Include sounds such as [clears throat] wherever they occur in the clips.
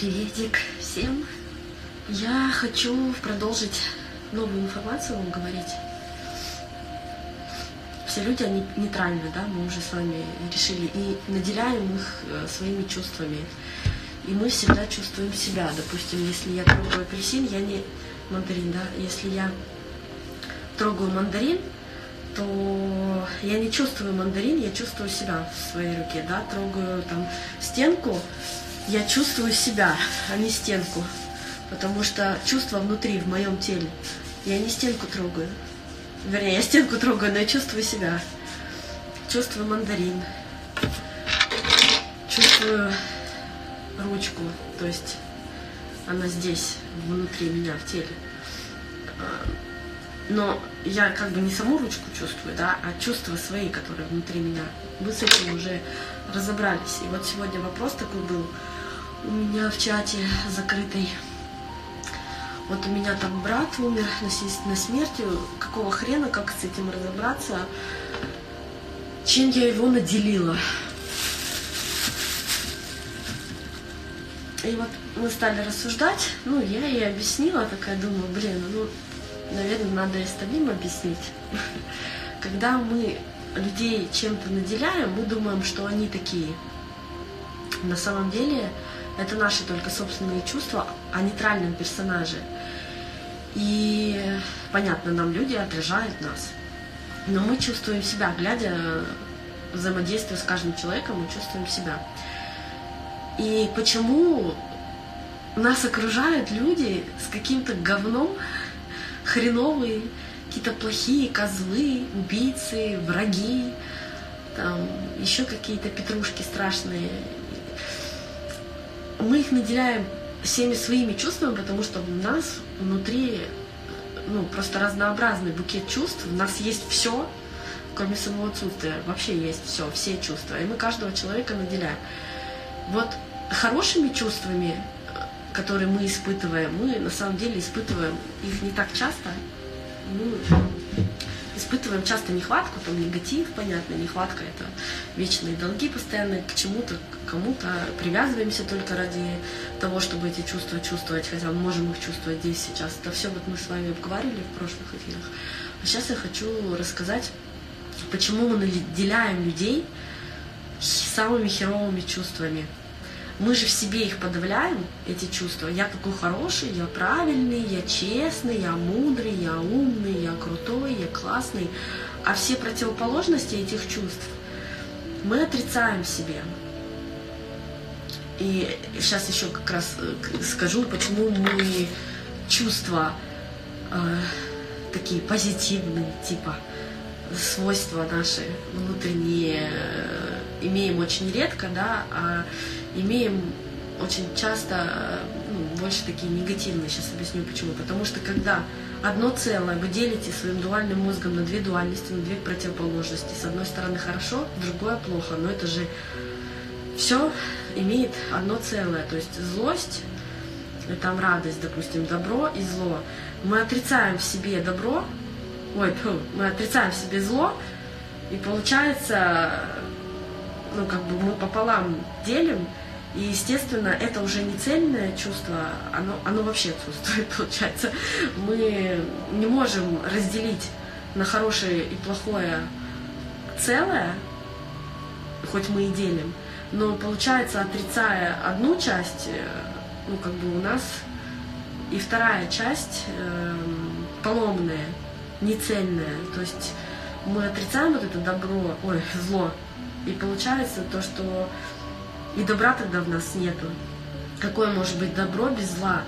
Приветик всем! Я хочу продолжить новую информацию вам говорить. Все люди, они нейтральны, да, мы уже с вами решили, и наделяем их э, своими чувствами. И мы всегда чувствуем себя. Допустим, если я трогаю апельсин, я не мандарин, да, если я трогаю мандарин, то я не чувствую мандарин, я чувствую себя в своей руке, да, трогаю там стенку, я чувствую себя, а не стенку. Потому что чувство внутри, в моем теле. Я не стенку трогаю. Вернее, я стенку трогаю, но я чувствую себя. Чувствую мандарин. Чувствую ручку. То есть она здесь, внутри меня, в теле. А, но я как бы не саму ручку чувствую, да, а чувства свои, которые внутри меня. Мы с этим уже разобрались. И вот сегодня вопрос такой был у меня в чате закрытой. Вот у меня там брат умер насильственной смертью. Какого хрена, как с этим разобраться? Чем я его наделила? И вот мы стали рассуждать, ну, я ей объяснила, такая думаю, блин, ну, наверное, надо и остальным объяснить. [laughs] Когда мы людей чем-то наделяем, мы думаем, что они такие. На самом деле это наши только собственные чувства о нейтральном персонаже. И понятно, нам люди отражают нас. Но мы чувствуем себя, глядя взаимодействие с каждым человеком, мы чувствуем себя. И почему нас окружают люди с каким-то говном, хреновые, какие-то плохие козлы, убийцы, враги, там еще какие-то петрушки страшные мы их наделяем всеми своими чувствами, потому что у нас внутри ну, просто разнообразный букет чувств, у нас есть все, кроме самого отсутствия, вообще есть все, все чувства, и мы каждого человека наделяем. Вот хорошими чувствами, которые мы испытываем, мы на самом деле испытываем их не так часто, ну, испытываем часто нехватку, там негатив, понятно, нехватка это вечные долги постоянные к чему-то, к кому-то, привязываемся только ради того, чтобы эти чувства чувствовать, хотя мы можем их чувствовать здесь, сейчас. Это все вот мы с вами обговорили в прошлых эфирах. А сейчас я хочу рассказать, почему мы наделяем людей самыми херовыми чувствами. Мы же в себе их подавляем, эти чувства. Я такой хороший, я правильный, я честный, я мудрый, я умный, я крутой, я классный. А все противоположности этих чувств мы отрицаем себе. И сейчас еще как раз э, скажу, почему мы чувства э, такие позитивные, типа свойства наши внутренние э, имеем очень редко, да, а имеем очень часто ну, больше такие негативные. Сейчас объясню почему. Потому что когда одно целое вы делите своим дуальным мозгом на две дуальности, на две противоположности. С одной стороны хорошо, другое плохо. Но это же все имеет одно целое. То есть злость, там радость, допустим, добро и зло. Мы отрицаем в себе добро, ой, мы отрицаем в себе зло, и получается, ну, как бы мы пополам делим, и, естественно, это уже не цельное чувство, оно, оно вообще отсутствует, [laughs] получается. Мы не можем разделить на хорошее и плохое целое, хоть мы и делим, но получается, отрицая одну часть, э, ну, как бы у нас и вторая часть э, поломная, нецельная. То есть мы отрицаем вот это добро, ой, зло, и получается то, что и добра тогда в нас нету. Какое может быть добро без зла,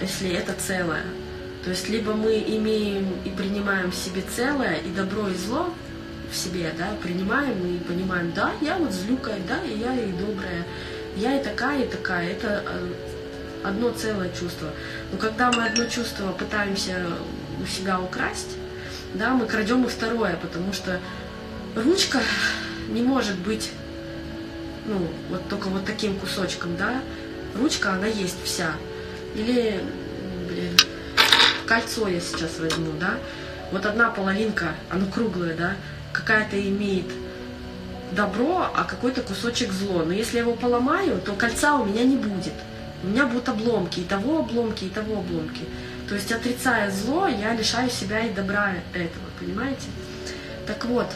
если это целое? То есть либо мы имеем и принимаем в себе целое, и добро, и зло в себе, да, принимаем и понимаем, да, я вот злюкая, да, и я и добрая, я и такая, и такая. Это э, одно целое чувство. Но когда мы одно чувство пытаемся у себя украсть, да, мы крадем и второе, потому что ручка не может быть ну, вот только вот таким кусочком, да, ручка, она есть вся. Или, блин, кольцо я сейчас возьму, да, вот одна половинка, оно круглое, да, какая-то имеет добро, а какой-то кусочек зло. Но если я его поломаю, то кольца у меня не будет. у меня будут обломки, и того обломки, и того обломки. То есть отрицая зло, я лишаю себя и добра этого, понимаете? Так вот,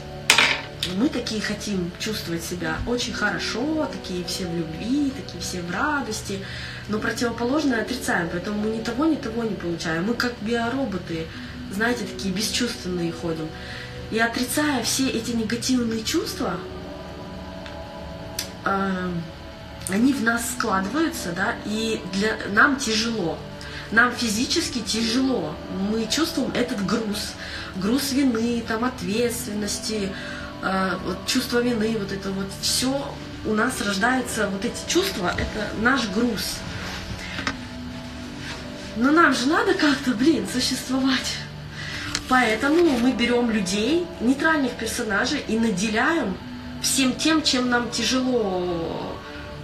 мы такие хотим чувствовать себя очень хорошо, такие все в любви, такие все в радости, но противоположное отрицаем, поэтому мы ни того, ни того не получаем. Мы как биороботы, знаете, такие бесчувственные ходим. И отрицая все эти негативные чувства, э, они в нас складываются, да, и для нам тяжело. Нам физически тяжело. Мы чувствуем этот груз, груз вины, там ответственности, вот чувство вины, вот это вот все у нас рождается, вот эти чувства, это наш груз. Но нам же надо как-то, блин, существовать. Поэтому мы берем людей, нейтральных персонажей и наделяем всем тем, чем нам тяжело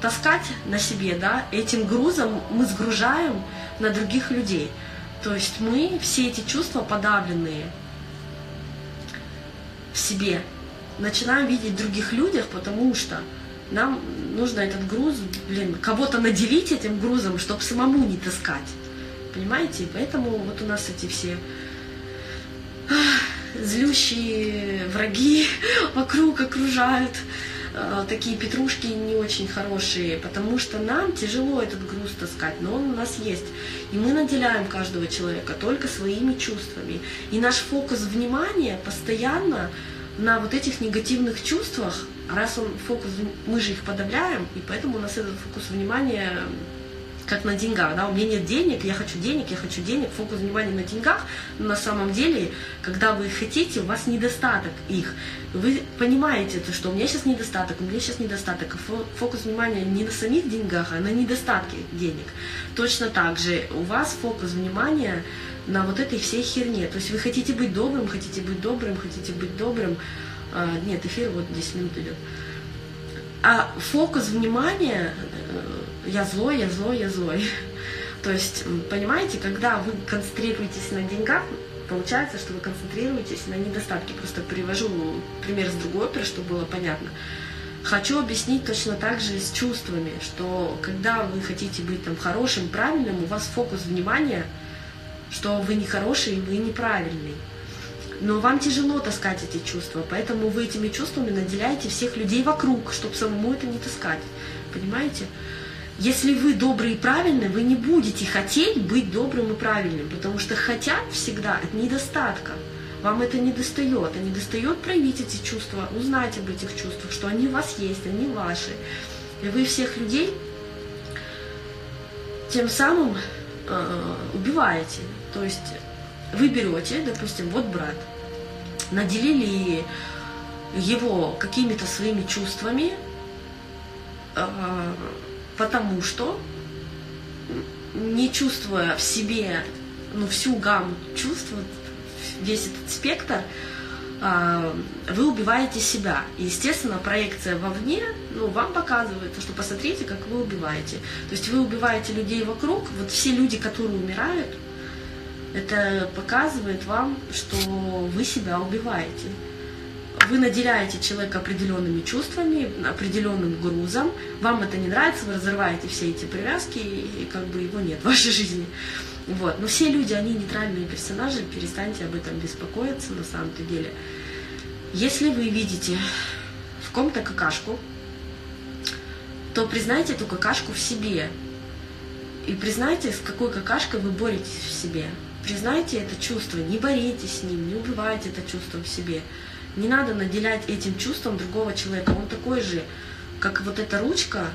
таскать на себе, да, этим грузом мы сгружаем на других людей. То есть мы все эти чувства подавленные в себе начинаем видеть других людях, потому что нам нужно этот груз, блин, кого-то наделить этим грузом, чтобы самому не таскать. Понимаете? Поэтому вот у нас эти все злющие враги [laughs] вокруг окружают, э, такие петрушки не очень хорошие, потому что нам тяжело этот груз таскать, но он у нас есть. И мы наделяем каждого человека только своими чувствами. И наш фокус внимания постоянно на вот этих негативных чувствах, раз он фокус, мы же их подавляем, и поэтому у нас этот фокус внимания как на деньгах, да, у меня нет денег, я хочу денег, я хочу денег, фокус внимания на деньгах, но на самом деле, когда вы их хотите, у вас недостаток их. Вы понимаете, то, что у меня сейчас недостаток, у меня сейчас недостаток, фокус внимания не на самих деньгах, а на недостатке денег. Точно так же у вас фокус внимания на вот этой всей херне. То есть вы хотите быть добрым, хотите быть добрым, хотите быть добрым. А, нет, эфир вот 10 минут идет. А фокус внимания э, я злой, я злой, я злой. [laughs] То есть, понимаете, когда вы концентрируетесь на деньгах, получается, что вы концентрируетесь на недостатке. Просто привожу пример с другой оперы, чтобы было понятно. Хочу объяснить точно так же с чувствами, что когда вы хотите быть там хорошим, правильным, у вас фокус внимания, что вы не хороший, вы неправильный. Но вам тяжело таскать эти чувства, поэтому вы этими чувствами наделяете всех людей вокруг, чтобы самому это не таскать. Понимаете? Если вы добрый и правильный, вы не будете хотеть быть добрым и правильным, потому что хотят всегда от недостатка. Вам это не достает, а не достает проявить эти чувства, узнать об этих чувствах, что они у вас есть, они ваши. И вы всех людей тем самым э, убиваете. То есть вы берете, допустим, вот брат, наделили его какими-то своими чувствами, э, потому что, не чувствуя в себе ну, всю гамму чувств, весь этот спектр, а, вы убиваете себя. Естественно, проекция вовне, ну, вам показывает, что посмотрите, как вы убиваете. То есть вы убиваете людей вокруг, вот все люди, которые умирают, это показывает вам, что вы себя убиваете вы наделяете человека определенными чувствами, определенным грузом, вам это не нравится, вы разрываете все эти привязки, и как бы его нет в вашей жизни. Вот. Но все люди, они нейтральные персонажи, перестаньте об этом беспокоиться на самом-то деле. Если вы видите в ком-то какашку, то признайте эту какашку в себе. И признайте, с какой какашкой вы боретесь в себе. Признайте это чувство, не боритесь с ним, не убивайте это чувство в себе. Не надо наделять этим чувством другого человека. Он такой же, как вот эта ручка,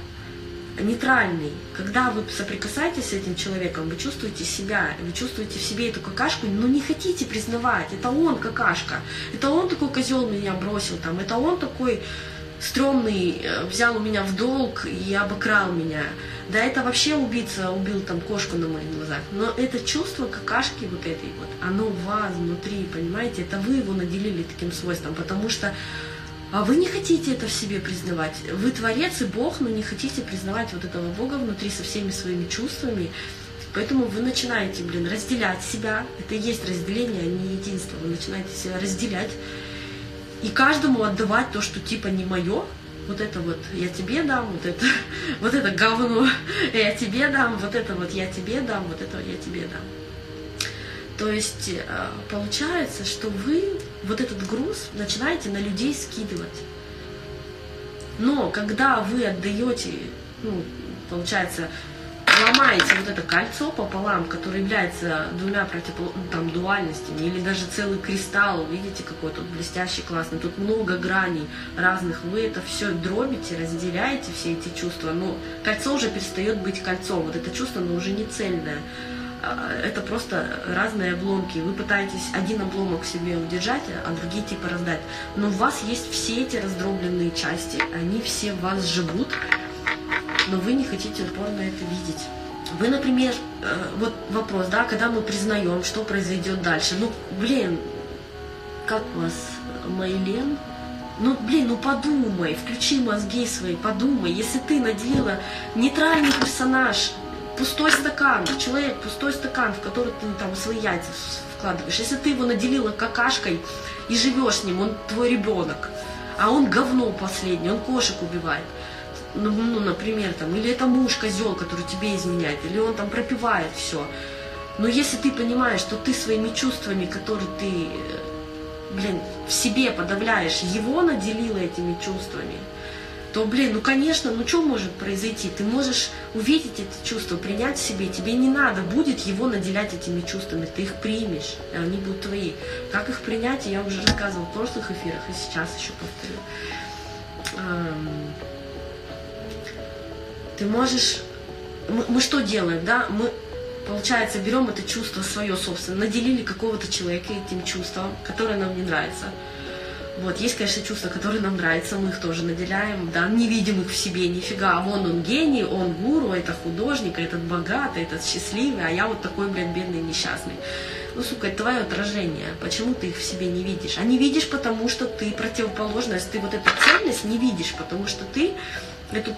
нейтральный. Когда вы соприкасаетесь с этим человеком, вы чувствуете себя, вы чувствуете в себе эту какашку, но не хотите признавать, это он какашка, это он такой козел меня бросил, там, это он такой стрёмный, э, взял у меня в долг и обокрал меня. Да это вообще убийца убил там кошку на моих глазах. Но это чувство какашки вот этой вот, оно в вас внутри, понимаете? Это вы его наделили таким свойством, потому что а вы не хотите это в себе признавать. Вы творец и Бог, но не хотите признавать вот этого Бога внутри со всеми своими чувствами. Поэтому вы начинаете, блин, разделять себя. Это и есть разделение, а не единство. Вы начинаете себя разделять. И каждому отдавать то, что типа не мое, вот это вот я тебе дам, вот это, [laughs] вот это говно [laughs] я тебе дам, вот это вот я тебе дам, вот это я тебе дам. То есть э, получается, что вы вот этот груз начинаете на людей скидывать. Но когда вы отдаете, ну, получается, ломаете вот это кольцо пополам, которое является двумя противопол... Ну, там, дуальностями, или даже целый кристалл, видите, какой тут блестящий, классный, тут много граней разных, вы это все дробите, разделяете все эти чувства, но кольцо уже перестает быть кольцом, вот это чувство, оно уже не цельное, а, это просто разные обломки. Вы пытаетесь один обломок себе удержать, а другие типа раздать. Но у вас есть все эти раздробленные части, они все в вас живут, но вы не хотите упорно это видеть. Вы, например, э, вот вопрос, да, когда мы признаем, что произойдет дальше. Ну, блин, как у вас, Майлен? Ну, блин, ну подумай, включи мозги свои, подумай. Если ты наделила нейтральный персонаж, пустой стакан, человек, пустой стакан, в который ты там свои яйца вкладываешь. Если ты его наделила какашкой и живешь с ним, он твой ребенок, а он говно последний, он кошек убивает ну, ну, например, там, или это муж козел, который тебе изменяет, или он там пропивает все. Но если ты понимаешь, что ты своими чувствами, которые ты, блин, в себе подавляешь, его наделила этими чувствами, то, блин, ну, конечно, ну, что может произойти? Ты можешь увидеть это чувство, принять в себе, тебе не надо будет его наделять этими чувствами, ты их примешь, и они будут твои. Как их принять, я уже рассказывала в прошлых эфирах, и сейчас еще повторю ты можешь... Мы, мы что делаем, да? Мы, получается, берем это чувство свое собственное, наделили какого-то человека этим чувством, которое нам не нравится. Вот, есть, конечно, чувства, которые нам нравятся, мы их тоже наделяем, да, не видим их в себе нифига, а вон он гений, он гуру, это художник, этот богатый, этот счастливый, а я вот такой, блин, бедный, несчастный. Ну, сука, это твое отражение, почему ты их в себе не видишь? А не видишь, потому что ты противоположность, ты вот эту цельность не видишь, потому что ты эту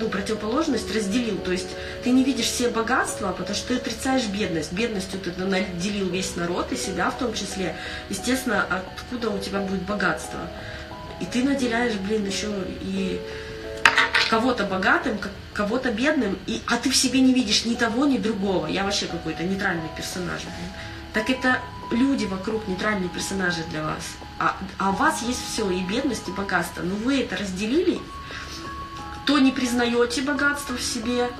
ну, противоположность разделил. То есть ты не видишь все богатства, потому что ты отрицаешь бедность. Бедностью ты наделил весь народ и себя в том числе. Естественно, откуда у тебя будет богатство? И ты наделяешь, блин, еще и кого-то богатым, кого-то бедным, и, а ты в себе не видишь ни того, ни другого. Я вообще какой-то нейтральный персонаж. Блин. Так это люди вокруг нейтральные персонажи для вас. А, а у вас есть все, и бедность, и богатство. Но вы это разделили, то не признаете богатство в себе,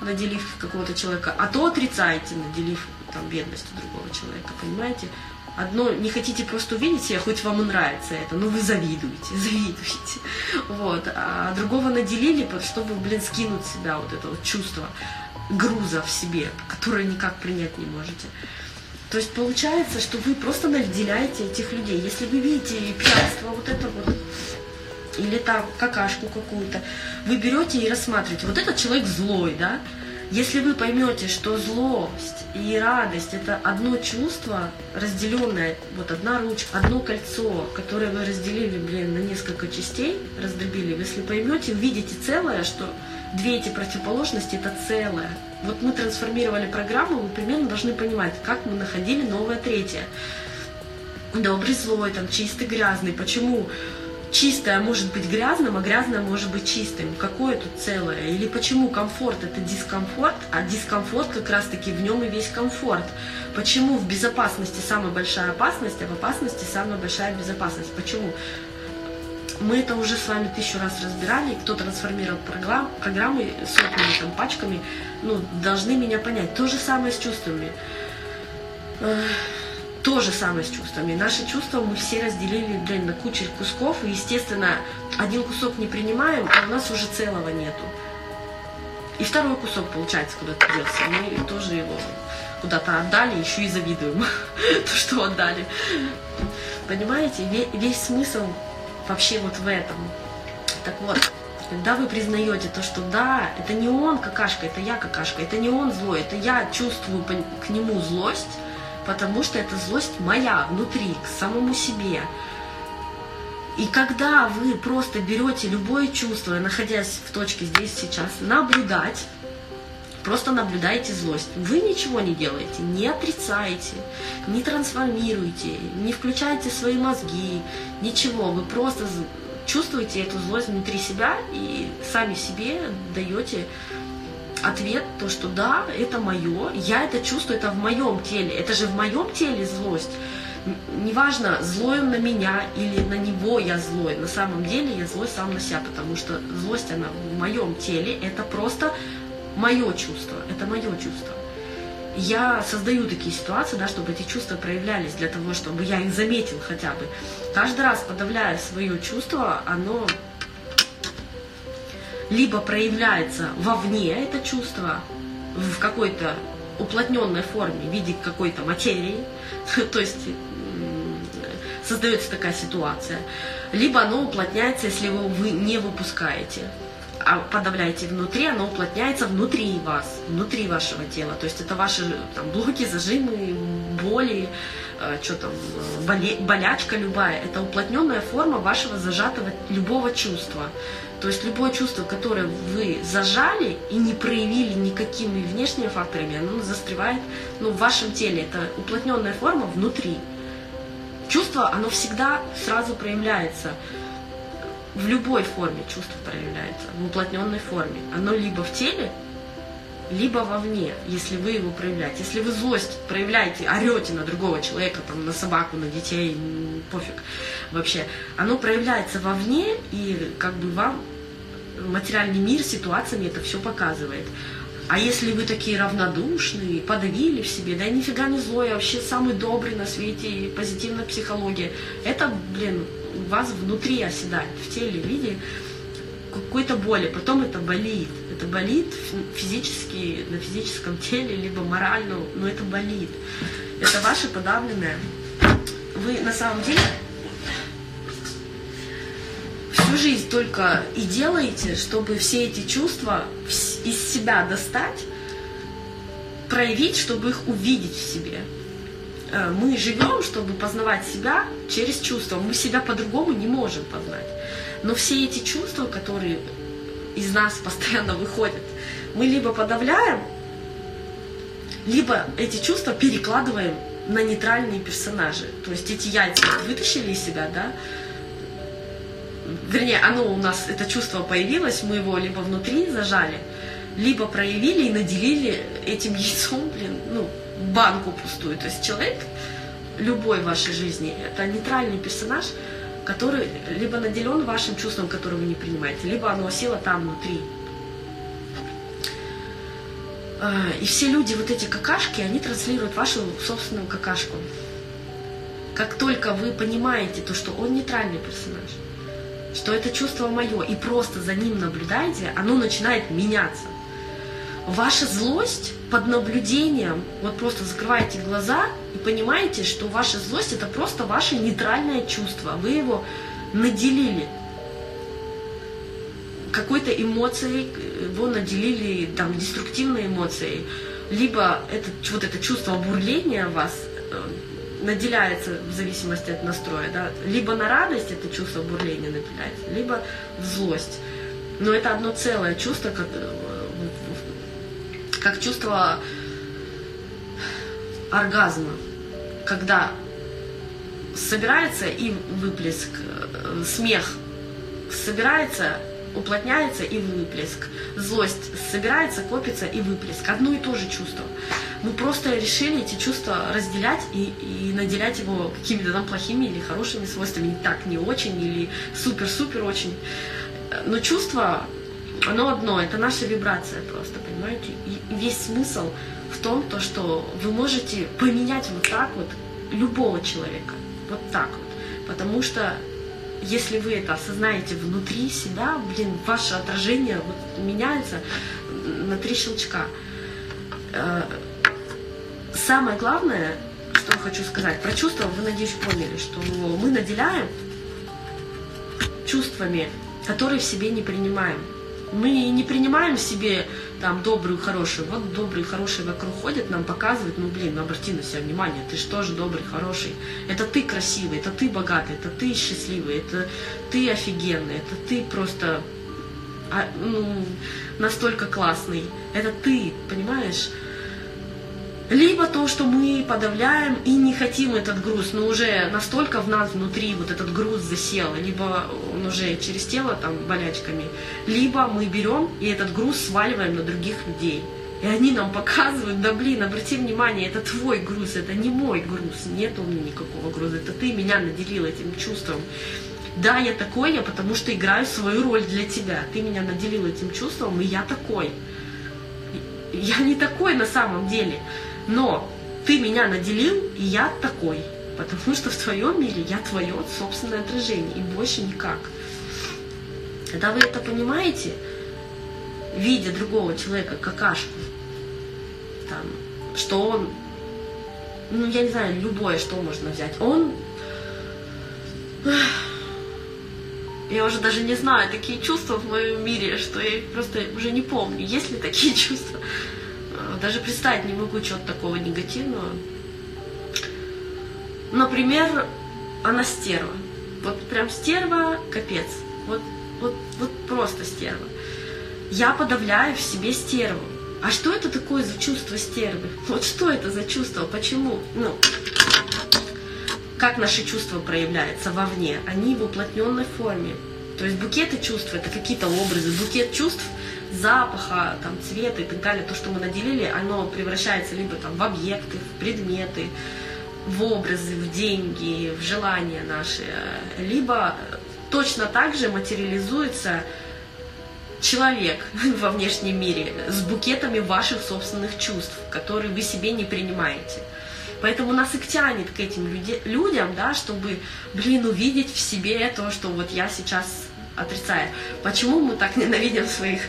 наделив какого-то человека, а то отрицаете, наделив там бедностью другого человека, понимаете? Одно, не хотите просто увидеть себя, хоть вам и нравится это, но вы завидуете, [laughs] завидуете. Вот. А другого наделили, чтобы, блин, скинуть себя вот это вот чувство груза в себе, которое никак принять не можете. То есть получается, что вы просто наделяете этих людей. Если вы видите пьянство, вот это вот или там какашку какую-то, вы берете и рассматриваете, вот этот человек злой, да, если вы поймете, что злость и радость это одно чувство, разделенное, вот одна ручка, одно кольцо, которое вы разделили, блин, на несколько частей, раздробили, если поймете, увидите целое, что две эти противоположности это целое. Вот мы трансформировали программу, вы примерно должны понимать, как мы находили новое третье. Добрый, злой, там, чистый, грязный. Почему? Чистое может быть грязным, а грязное может быть чистым. Какое тут целое? Или почему комфорт это дискомфорт, а дискомфорт как раз таки в нем и весь комфорт? Почему в безопасности самая большая опасность, а в опасности самая большая безопасность? Почему? Мы это уже с вами тысячу раз разбирали, кто трансформировал программ, программы сотнями там, пачками, ну, должны меня понять. То же самое с чувствами то же самое с чувствами. Наши чувства мы все разделили блин, на кучу кусков, и, естественно, один кусок не принимаем, а у нас уже целого нету. И второй кусок, получается, куда-то делся. Мы тоже его куда-то отдали, еще и завидуем, [laughs] то, что отдали. Понимаете, весь смысл вообще вот в этом. Так вот, когда вы признаете то, что да, это не он какашка, это я какашка, это не он злой, это я чувствую к нему злость, потому что это злость моя внутри, к самому себе. И когда вы просто берете любое чувство, находясь в точке здесь сейчас, наблюдать, просто наблюдаете злость. Вы ничего не делаете, не отрицаете, не трансформируете, не включаете свои мозги, ничего. Вы просто чувствуете эту злость внутри себя и сами себе даете ответ, то, что да, это мое, я это чувствую, это в моем теле, это же в моем теле злость. Неважно, злой он на меня или на него я злой, на самом деле я злой сам на себя, потому что злость, она в моем теле, это просто мое чувство, это мое чувство. Я создаю такие ситуации, да, чтобы эти чувства проявлялись, для того, чтобы я их заметил хотя бы. Каждый раз подавляя свое чувство, оно либо проявляется вовне это чувство в какой-то уплотненной форме в виде какой-то материи, [laughs] то есть создается такая ситуация, либо оно уплотняется, если вы, вы не выпускаете, а подавляете внутри, оно уплотняется внутри вас, внутри вашего тела. То есть это ваши там, блоки, зажимы, боли, что там, боле, болячка любая. Это уплотненная форма вашего зажатого любого чувства. То есть любое чувство, которое вы зажали и не проявили никакими внешними факторами, оно застревает ну, в вашем теле. Это уплотненная форма внутри. Чувство, оно всегда сразу проявляется. В любой форме чувство проявляется, в уплотненной форме. Оно либо в теле, либо вовне, если вы его проявляете. Если вы злость проявляете, орете на другого человека, там, на собаку, на детей, пофиг вообще, оно проявляется вовне, и как бы вам материальный мир ситуациями это все показывает. А если вы такие равнодушные, подавили в себе, да нифига не злой, а вообще самый добрый на свете, позитивная психология, это, блин, у вас внутри оседает, в теле, в виде какой-то боли, потом это болит. Это болит физически, на физическом теле, либо морально, но это болит. Это ваше подавленное. Вы на самом деле всю жизнь только и делаете, чтобы все эти чувства из себя достать, проявить, чтобы их увидеть в себе. Э, мы живем, чтобы познавать себя через чувства. Мы себя по-другому не можем познать. Но все эти чувства, которые из нас постоянно выходят, мы либо подавляем, либо эти чувства перекладываем на нейтральные персонажи. То есть эти яйца вытащили из себя, да, вернее, оно у нас, это чувство появилось, мы его либо внутри зажали, либо проявили и наделили этим яйцом, блин, ну, банку пустую. То есть человек любой вашей жизни, это нейтральный персонаж, который либо наделен вашим чувством, которое вы не принимаете, либо оно осело там внутри. А, и все люди, вот эти какашки, они транслируют вашу собственную какашку. Как только вы понимаете то, что он нейтральный персонаж, что это чувство мое, и просто за ним наблюдаете, оно начинает меняться. Ваша злость под наблюдением, вот просто закрываете глаза и понимаете, что ваша злость это просто ваше нейтральное чувство. Вы его наделили какой-то эмоцией, его наделили там деструктивной эмоцией, либо это, вот это чувство бурления вас э, наделяется в зависимости от настроя, да, либо на радость это чувство бурления наделяется, либо в злость. Но это одно целое чувство, как, чувство оргазма, когда собирается и выплеск, э, смех собирается уплотняется и выплеск. Злость собирается, копится и выплеск. Одно и то же чувство. Мы просто решили эти чувства разделять и, и наделять его какими-то там плохими или хорошими свойствами. Не так, не очень или супер-супер очень. Но чувство, оно одно, это наша вибрация просто, понимаете? И весь смысл в том, то, что вы можете поменять вот так вот любого человека. Вот так вот. Потому что если вы это осознаете внутри себя, блин, ваше отражение вот меняется на три щелчка. Э, самое главное, что хочу сказать, про чувства вы, надеюсь, поняли, что мы наделяем чувствами, которые в себе не принимаем. Мы не принимаем себе там добрую, хорошую. Вот добрый, хороший вокруг ходят, нам показывают, ну блин, ну обрати на себя внимание, ты же добрый, хороший. Это ты красивый, это ты богатый, это ты счастливый, это ты офигенный, это ты просто а, ну, настолько классный. Это ты, понимаешь? Либо то, что мы подавляем и не хотим этот груз, но уже настолько в нас внутри вот этот груз засел, либо он уже через тело там болячками, либо мы берем и этот груз сваливаем на других людей. И они нам показывают, да блин, обрати внимание, это твой груз, это не мой груз, нет у меня никакого груза, это ты меня наделил этим чувством. Да, я такой, я потому что играю свою роль для тебя. Ты меня наделил этим чувством, и я такой. Я не такой на самом деле. Но ты меня наделил, и я такой. Потому что в твоем мире я твое собственное отражение, и больше никак. Когда вы это понимаете, видя другого человека какашку, там, что он, ну, я не знаю, любое, что можно взять, он, я уже даже не знаю, такие чувства в моем мире, что я просто уже не помню, есть ли такие [laughs] чувства. Даже представить не могу чего-то такого негативного. Например, она стерва. Вот прям стерва, капец. Вот, вот, вот просто стерва. Я подавляю в себе стерву. А что это такое за чувство стервы? Вот что это за чувство? Почему? Ну, как наши чувства проявляются вовне? Они в уплотненной форме. То есть букеты чувств это какие-то образы. Букет чувств запаха, там, цвета и так далее, то, что мы наделили, оно превращается либо там, в объекты, в предметы, в образы, в деньги, в желания наши, либо точно так же материализуется человек [laughs] во внешнем мире с букетами ваших собственных чувств, которые вы себе не принимаете. Поэтому нас и тянет к этим людям, да, чтобы, блин, увидеть в себе то, что вот я сейчас отрицая. Почему мы так ненавидим своих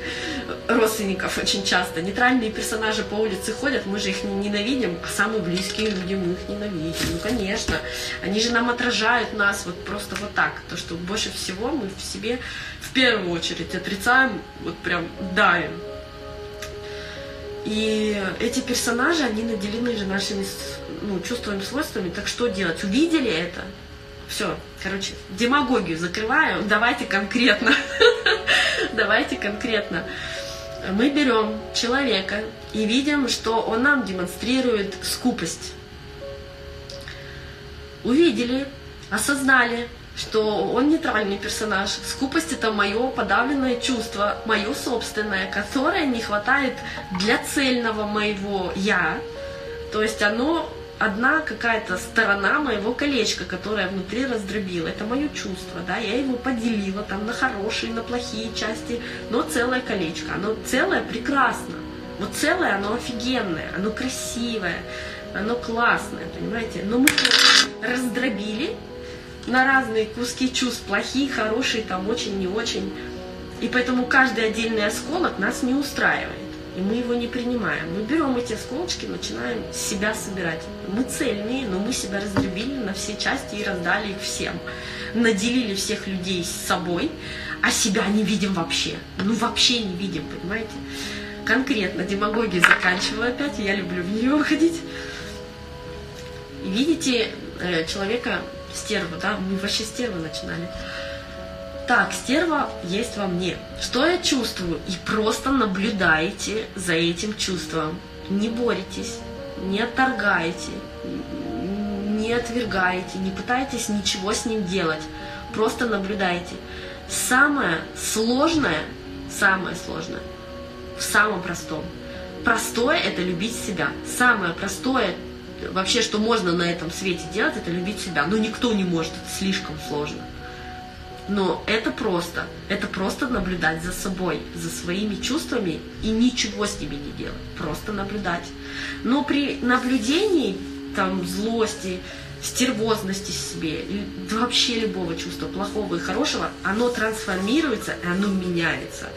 родственников очень часто? Нейтральные персонажи по улице ходят, мы же их не ненавидим, а самые близкие люди мы их ненавидим. Ну, конечно. Они же нам отражают нас вот просто вот так. То, что больше всего мы в себе в первую очередь отрицаем, вот прям давим. И эти персонажи, они наделены же нашими ну, чувствами, свойствами. Так что делать? Увидели это? Все, короче, демагогию закрываю. Давайте конкретно. [laughs] Давайте конкретно. Мы берем человека и видим, что он нам демонстрирует скупость. Увидели, осознали, что он нейтральный персонаж. Скупость это мое подавленное чувство, мое собственное, которое не хватает для цельного моего я. То есть оно одна какая-то сторона моего колечка, которая внутри раздробила. Это мое чувство, да, я его поделила там на хорошие, на плохие части, но целое колечко, оно целое прекрасно. Вот целое, оно офигенное, оно красивое, оно классное, понимаете? Но мы его раздробили на разные куски чувств, плохие, хорошие, там очень, не очень. И поэтому каждый отдельный осколок нас не устраивает и мы его не принимаем. Мы берем эти осколочки, начинаем себя собирать. Мы цельные, но мы себя раздробили на все части и раздали их всем. Наделили всех людей с собой, а себя не видим вообще. Ну вообще не видим, понимаете? Конкретно демагогию заканчиваю опять, я люблю в нее уходить. Видите э, человека стерву, да, мы вообще стервы начинали так, стерва есть во мне. Что я чувствую? И просто наблюдаете за этим чувством. Не боритесь, не отторгаете, не отвергаете, не пытаетесь ничего с ним делать. Просто наблюдайте. Самое сложное, самое сложное в самом простом. Простое – это любить себя. Самое простое вообще, что можно на этом свете делать, это любить себя. Но никто не может, это слишком сложно. Но это просто. Это просто наблюдать за собой, за своими чувствами и ничего с ними не делать. Просто наблюдать. Но при наблюдении там злости, стервозности себе, вообще любого чувства, плохого и хорошего, оно трансформируется и оно меняется.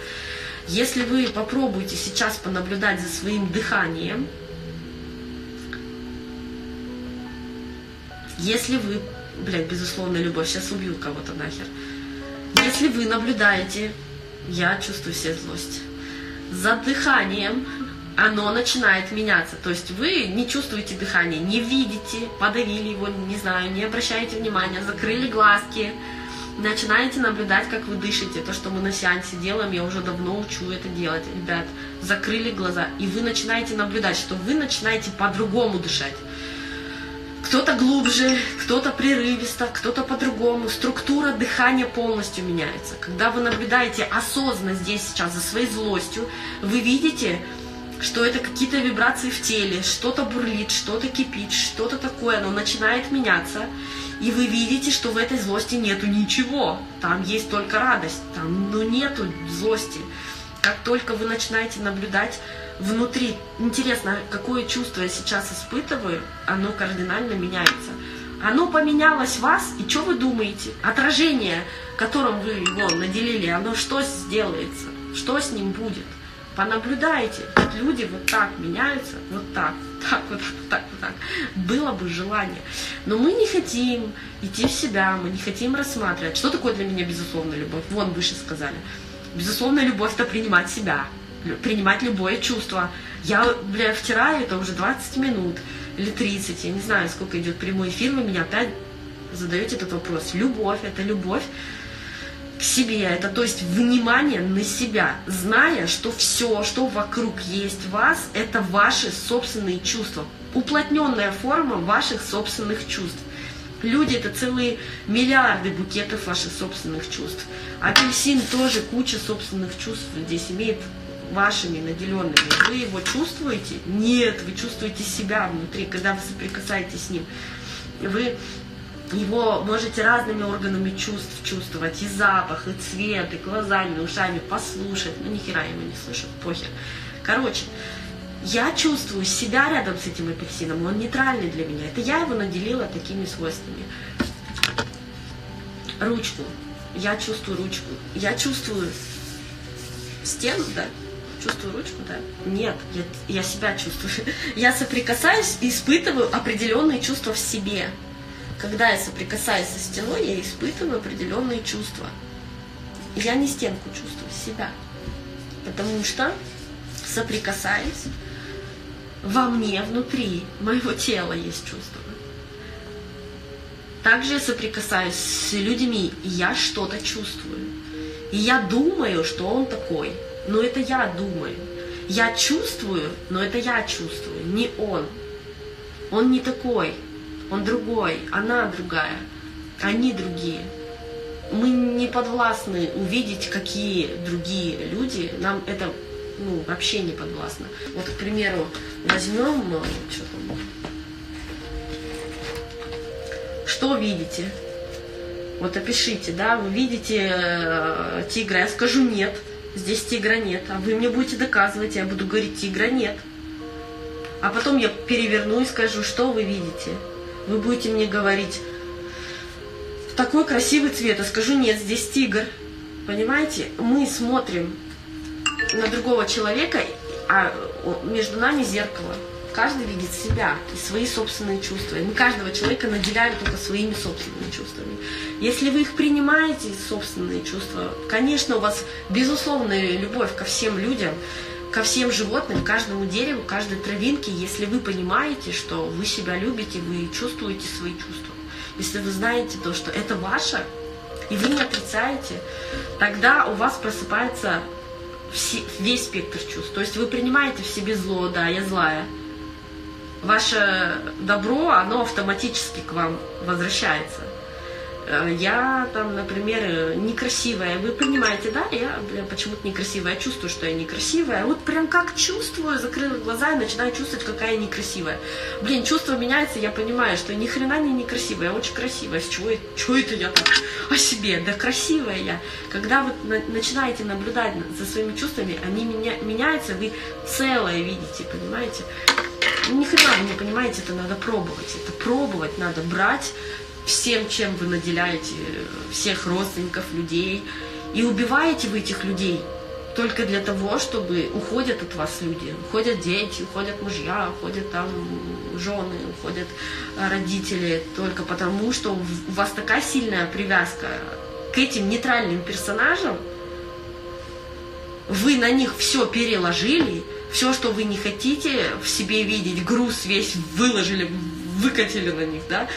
Если вы попробуете сейчас понаблюдать за своим дыханием, если вы, блядь, безусловно, любовь, сейчас убью кого-то нахер, если вы наблюдаете, я чувствую себе злость, за дыханием оно начинает меняться. То есть вы не чувствуете дыхание, не видите, подавили его, не знаю, не обращаете внимания, закрыли глазки, Начинаете наблюдать, как вы дышите. То, что мы на сеансе делаем, я уже давно учу это делать. Ребят, закрыли глаза, и вы начинаете наблюдать, что вы начинаете по-другому дышать. Кто-то глубже, кто-то прерывисто, кто-то по-другому. Структура дыхания полностью меняется. Когда вы наблюдаете осознанно здесь сейчас за своей злостью, вы видите, что это какие-то вибрации в теле, что-то бурлит, что-то кипит, что-то такое, оно начинает меняться, и вы видите, что в этой злости нету ничего, там есть только радость, там ну, нету злости. Как только вы начинаете наблюдать внутри, интересно, какое чувство я сейчас испытываю, оно кардинально меняется. Оно поменялось вас, и что вы думаете? Отражение, которым вы его наделили, оно что сделается? Что с ним будет? Понаблюдайте, вот люди вот так меняются, вот так, так, вот так, вот так, вот так. Было бы желание. Но мы не хотим идти в себя, мы не хотим рассматривать. Что такое для меня безусловная любовь? Вон выше сказали. Безусловная любовь – это принимать себя, принимать любое чувство. Я, бля, втираю это уже 20 минут или 30, я не знаю, сколько идет прямой эфир, вы меня опять задаете этот вопрос. Любовь – это любовь к себе, это то есть внимание на себя, зная, что все, что вокруг есть вас, это ваши собственные чувства, уплотненная форма ваших собственных чувств. Люди это целые миллиарды букетов ваших собственных чувств. Апельсин тоже куча собственных чувств здесь имеет вашими наделенными. Вы его чувствуете? Нет, вы чувствуете себя внутри, когда вы соприкасаетесь с ним. Вы его можете разными органами чувств чувствовать, и запах, и цвет, и глазами, и ушами, послушать. Ну, ни хера его не слышу, похер. Короче, я чувствую себя рядом с этим апельсином, он нейтральный для меня. Это я его наделила такими свойствами. Ручку. Я чувствую ручку. Я чувствую стену, да? Чувствую ручку, да? Нет, я, я себя чувствую. [laughs] Я соприкасаюсь и испытываю определенные чувства в себе когда я соприкасаюсь со стеной, я испытываю определенные чувства. Я не стенку чувствую, себя. Потому что, соприкасаясь, во мне, внутри моего тела есть чувства. Также я соприкасаюсь с людьми, и я что-то чувствую. И я думаю, что он такой. Но это я думаю. Я чувствую, но это я чувствую, не он. Он не такой он другой, она другая, они другие. Мы не подвластны увидеть, какие другие люди, нам это ну, вообще не подвластно. Вот, к примеру, возьмем, э, что там, что видите? Вот опишите, да, вы видите э, тигра, я скажу нет, здесь тигра нет, а вы мне будете доказывать, я буду говорить тигра нет. А потом я переверну и скажу, что вы видите вы будете мне говорить, такой красивый цвет, а скажу, нет, здесь тигр. Понимаете? Мы смотрим на другого человека, а между нами зеркало. Каждый видит себя и свои собственные чувства. И мы каждого человека наделяем только своими собственными чувствами. Если вы их принимаете, собственные чувства, конечно, у вас безусловная любовь ко всем людям, ко всем животным, каждому дереву, каждой травинке, если вы понимаете, что вы себя любите, вы чувствуете свои чувства. Если вы знаете то, что это ваше, и вы не отрицаете, тогда у вас просыпается весь спектр чувств. То есть вы принимаете в себе зло, да, я злая. Ваше добро, оно автоматически к вам возвращается. Э, я там, например, некрасивая. Вы понимаете, да? Я, бля, почему-то некрасивая. Я чувствую, что я некрасивая. Вот прям как чувствую, закрыла глаза и начинаю чувствовать, какая я некрасивая. Блин, чувство меняется, я понимаю, что ни хрена не некрасивая, я очень красивая. С чего, чего это я так о себе? Да красивая я. Когда вы начинаете наблюдать за своими чувствами, они меня, меняются, вы целое видите, понимаете? Ни хрена вы не понимаете, это надо пробовать. Это пробовать надо брать всем, чем вы наделяете всех родственников, людей, и убиваете вы этих людей только для того, чтобы уходят от вас люди, уходят дети, уходят мужья, уходят там жены, уходят э, родители, только потому, что у вас такая сильная привязка к этим нейтральным персонажам, вы на них все переложили, все, что вы не хотите в себе видеть, груз весь выложили, выкатили на них, да,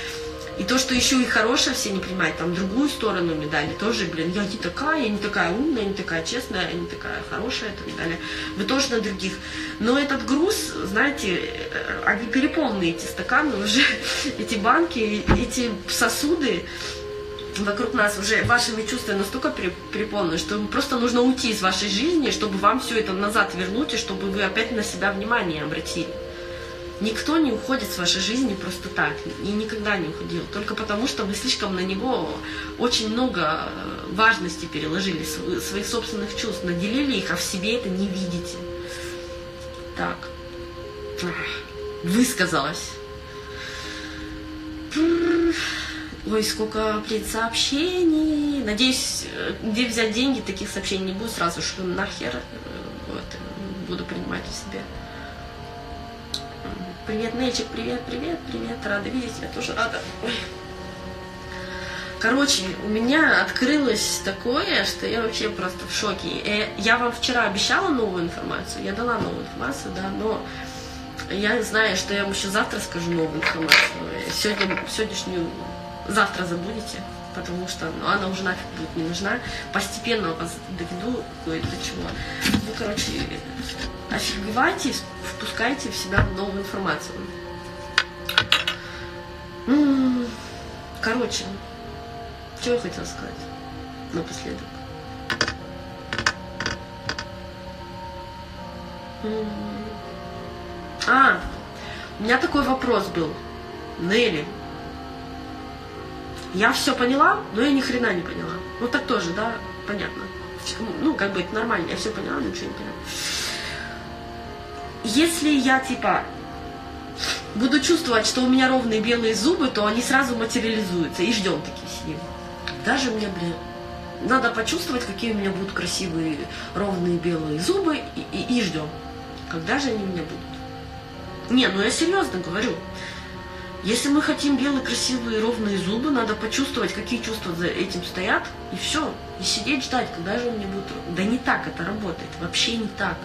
И то, что еще и хорошее все не принимают, там другую сторону медали, тоже, блин, я не такая, я не такая умная, не такая честная, не такая хорошая и так далее. Вы тоже на других. Но этот груз, знаете, э, они переполнены, эти стаканы уже, [laughs] эти банки, эти сосуды, вокруг нас уже вашими чувствами настолько переполнены, что просто нужно уйти из вашей жизни, чтобы вам все это назад вернуть, и чтобы вы опять на себя внимание обратили. Никто не уходит с вашей жизни просто так, и никогда не уходил, только потому, что вы слишком на него очень много э, важности переложили, своих собственных чувств, наделили их, а в себе это не видите. Так, высказалась. Ой, сколько, блин, сообщений. Надеюсь, где взять деньги, таких сообщений не будет сразу, что нахер вот, буду принимать в себе. Привет, Нельчик, привет, привет, привет. Рада видеть тебя, тоже рада. Короче, у меня открылось такое, что я вообще просто в шоке. Э, я вам вчера обещала новую информацию, я дала новую информацию, да, но я знаю, что я вам еще завтра скажу новую информацию. Сегодня, сегодняшнюю завтра забудете, потому что ну, она уже нафиг будет не нужна. Постепенно вас доведу кое-до чего. Ну, короче, офигевайте, впускайте в себя новую информацию. Короче, что я хотела сказать напоследок? А, у меня такой вопрос был. Нелли, я все поняла, но я ни хрена не поняла. Ну так тоже, да, понятно. Ну, как бы это нормально, я все поняла, но ничего не поняла. Если я, типа, буду чувствовать, что у меня ровные белые зубы, то они сразу материализуются и ждем такие сидим. Даже мне, блин, надо почувствовать, какие у меня будут красивые ровные белые зубы и, и, и ждем. Когда же они у меня будут? Не, ну я серьезно говорю. Если мы хотим белые, красивые, ровные зубы, надо почувствовать, какие чувства за этим стоят, и все. И сидеть ждать, когда же у меня будут... Да не так это работает, вообще не так.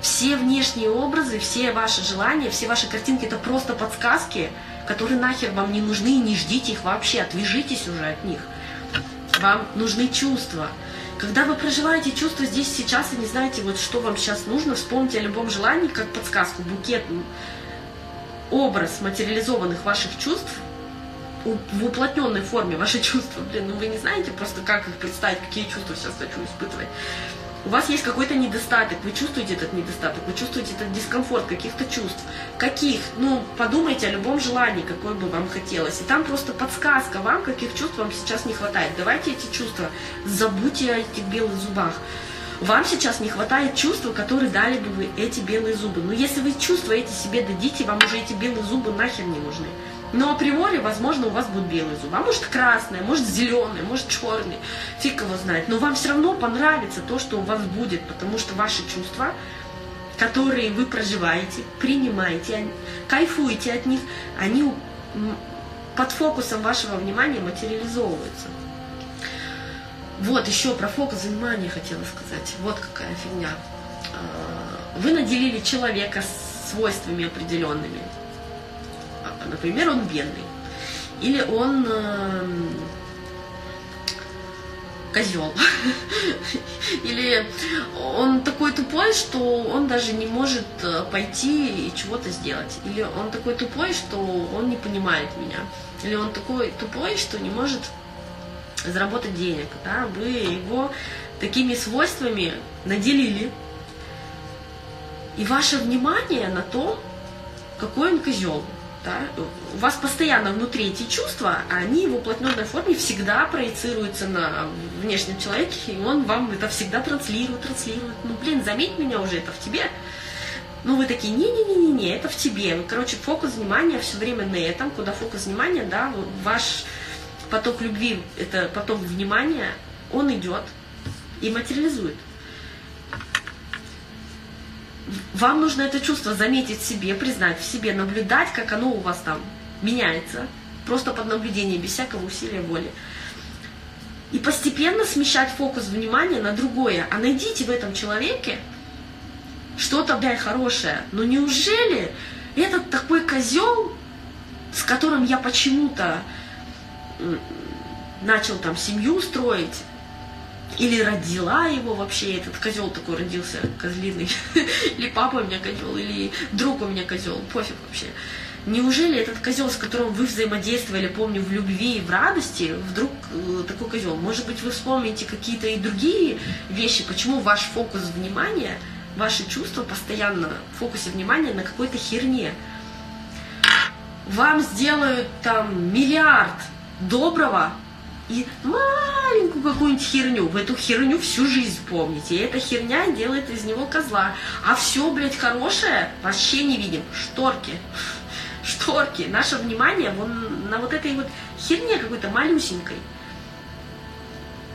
Все внешние образы, все ваши желания, все ваши картинки – это просто подсказки, которые нахер вам не нужны, не ждите их вообще, отвяжитесь уже от них. Вам нужны чувства. Когда вы проживаете чувства здесь, сейчас, и не знаете, вот что вам сейчас нужно, вспомните о любом желании, как подсказку, букет, образ материализованных ваших чувств в уплотненной форме ваши [laughs] чувства, блин, ну вы не знаете просто, как их представить, какие чувства сейчас хочу испытывать. У вас есть какой-то недостаток, вы чувствуете этот недостаток, вы чувствуете этот дискомфорт каких-то чувств. Каких? Ну, подумайте о любом желании, какое бы вам хотелось. И там просто подсказка вам, каких чувств вам сейчас не хватает. Давайте эти чувства, забудьте о этих белых зубах. Вам сейчас не хватает чувства, которые дали бы вы эти белые зубы. Но если вы чувства эти себе дадите, вам уже эти белые зубы нахер не нужны. Но априори, возможно, у вас будут белые зубы. А может красные, может зеленые, может черные. Фиг его знает. Но вам все равно понравится то, что у вас будет, потому что ваши чувства, которые вы проживаете, принимаете, кайфуете от них, они под фокусом вашего внимания материализовываются. Вот, еще про фокус внимания хотела сказать. Вот какая фигня. А, вы наделили человека свойствами определенными. А, например, он бедный. Или он э, козел. [laughs] Или он такой тупой, что он даже не может э, пойти и чего-то сделать. Или он такой тупой, что он не понимает меня. Или он такой тупой, что не может заработать денег, да, вы его такими свойствами наделили. И ваше внимание на то, какой он козел. Да? У вас постоянно внутри эти чувства, они в уплотненной форме всегда проецируются на внешнем человеке, и он вам это всегда транслирует, транслирует. Ну, блин, заметь меня уже, это в тебе. Ну, вы такие, не-не-не-не, это в тебе. Короче, фокус внимания все время на этом, куда фокус внимания, да, ваш поток любви, это поток внимания, он идет и материализует. Вам нужно это чувство заметить в себе, признать в себе, наблюдать, как оно у вас там меняется, просто под наблюдением, без всякого усилия воли. И постепенно смещать фокус внимания на другое. А найдите в этом человеке что-то, блядь, хорошее. Но неужели этот такой козел, с которым я почему-то начал там семью строить, или родила его вообще, этот козел такой родился, козлиный, [laughs] или папа у меня козел, или друг у меня козел, пофиг вообще. Неужели этот козел, с которым вы взаимодействовали, помню, в любви и в радости, вдруг э, такой козел? Может быть, вы вспомните какие-то и другие вещи, почему ваш фокус внимания, ваши чувства постоянно в фокусе внимания на какой-то херне. Вам сделают там миллиард доброго, и маленькую какую-нибудь херню, в эту херню всю жизнь помните. И эта херня делает из него козла. А все, блядь, хорошее вообще не видим. Шторки. Шторки. Наше внимание вон на вот этой вот херне какой-то малюсенькой.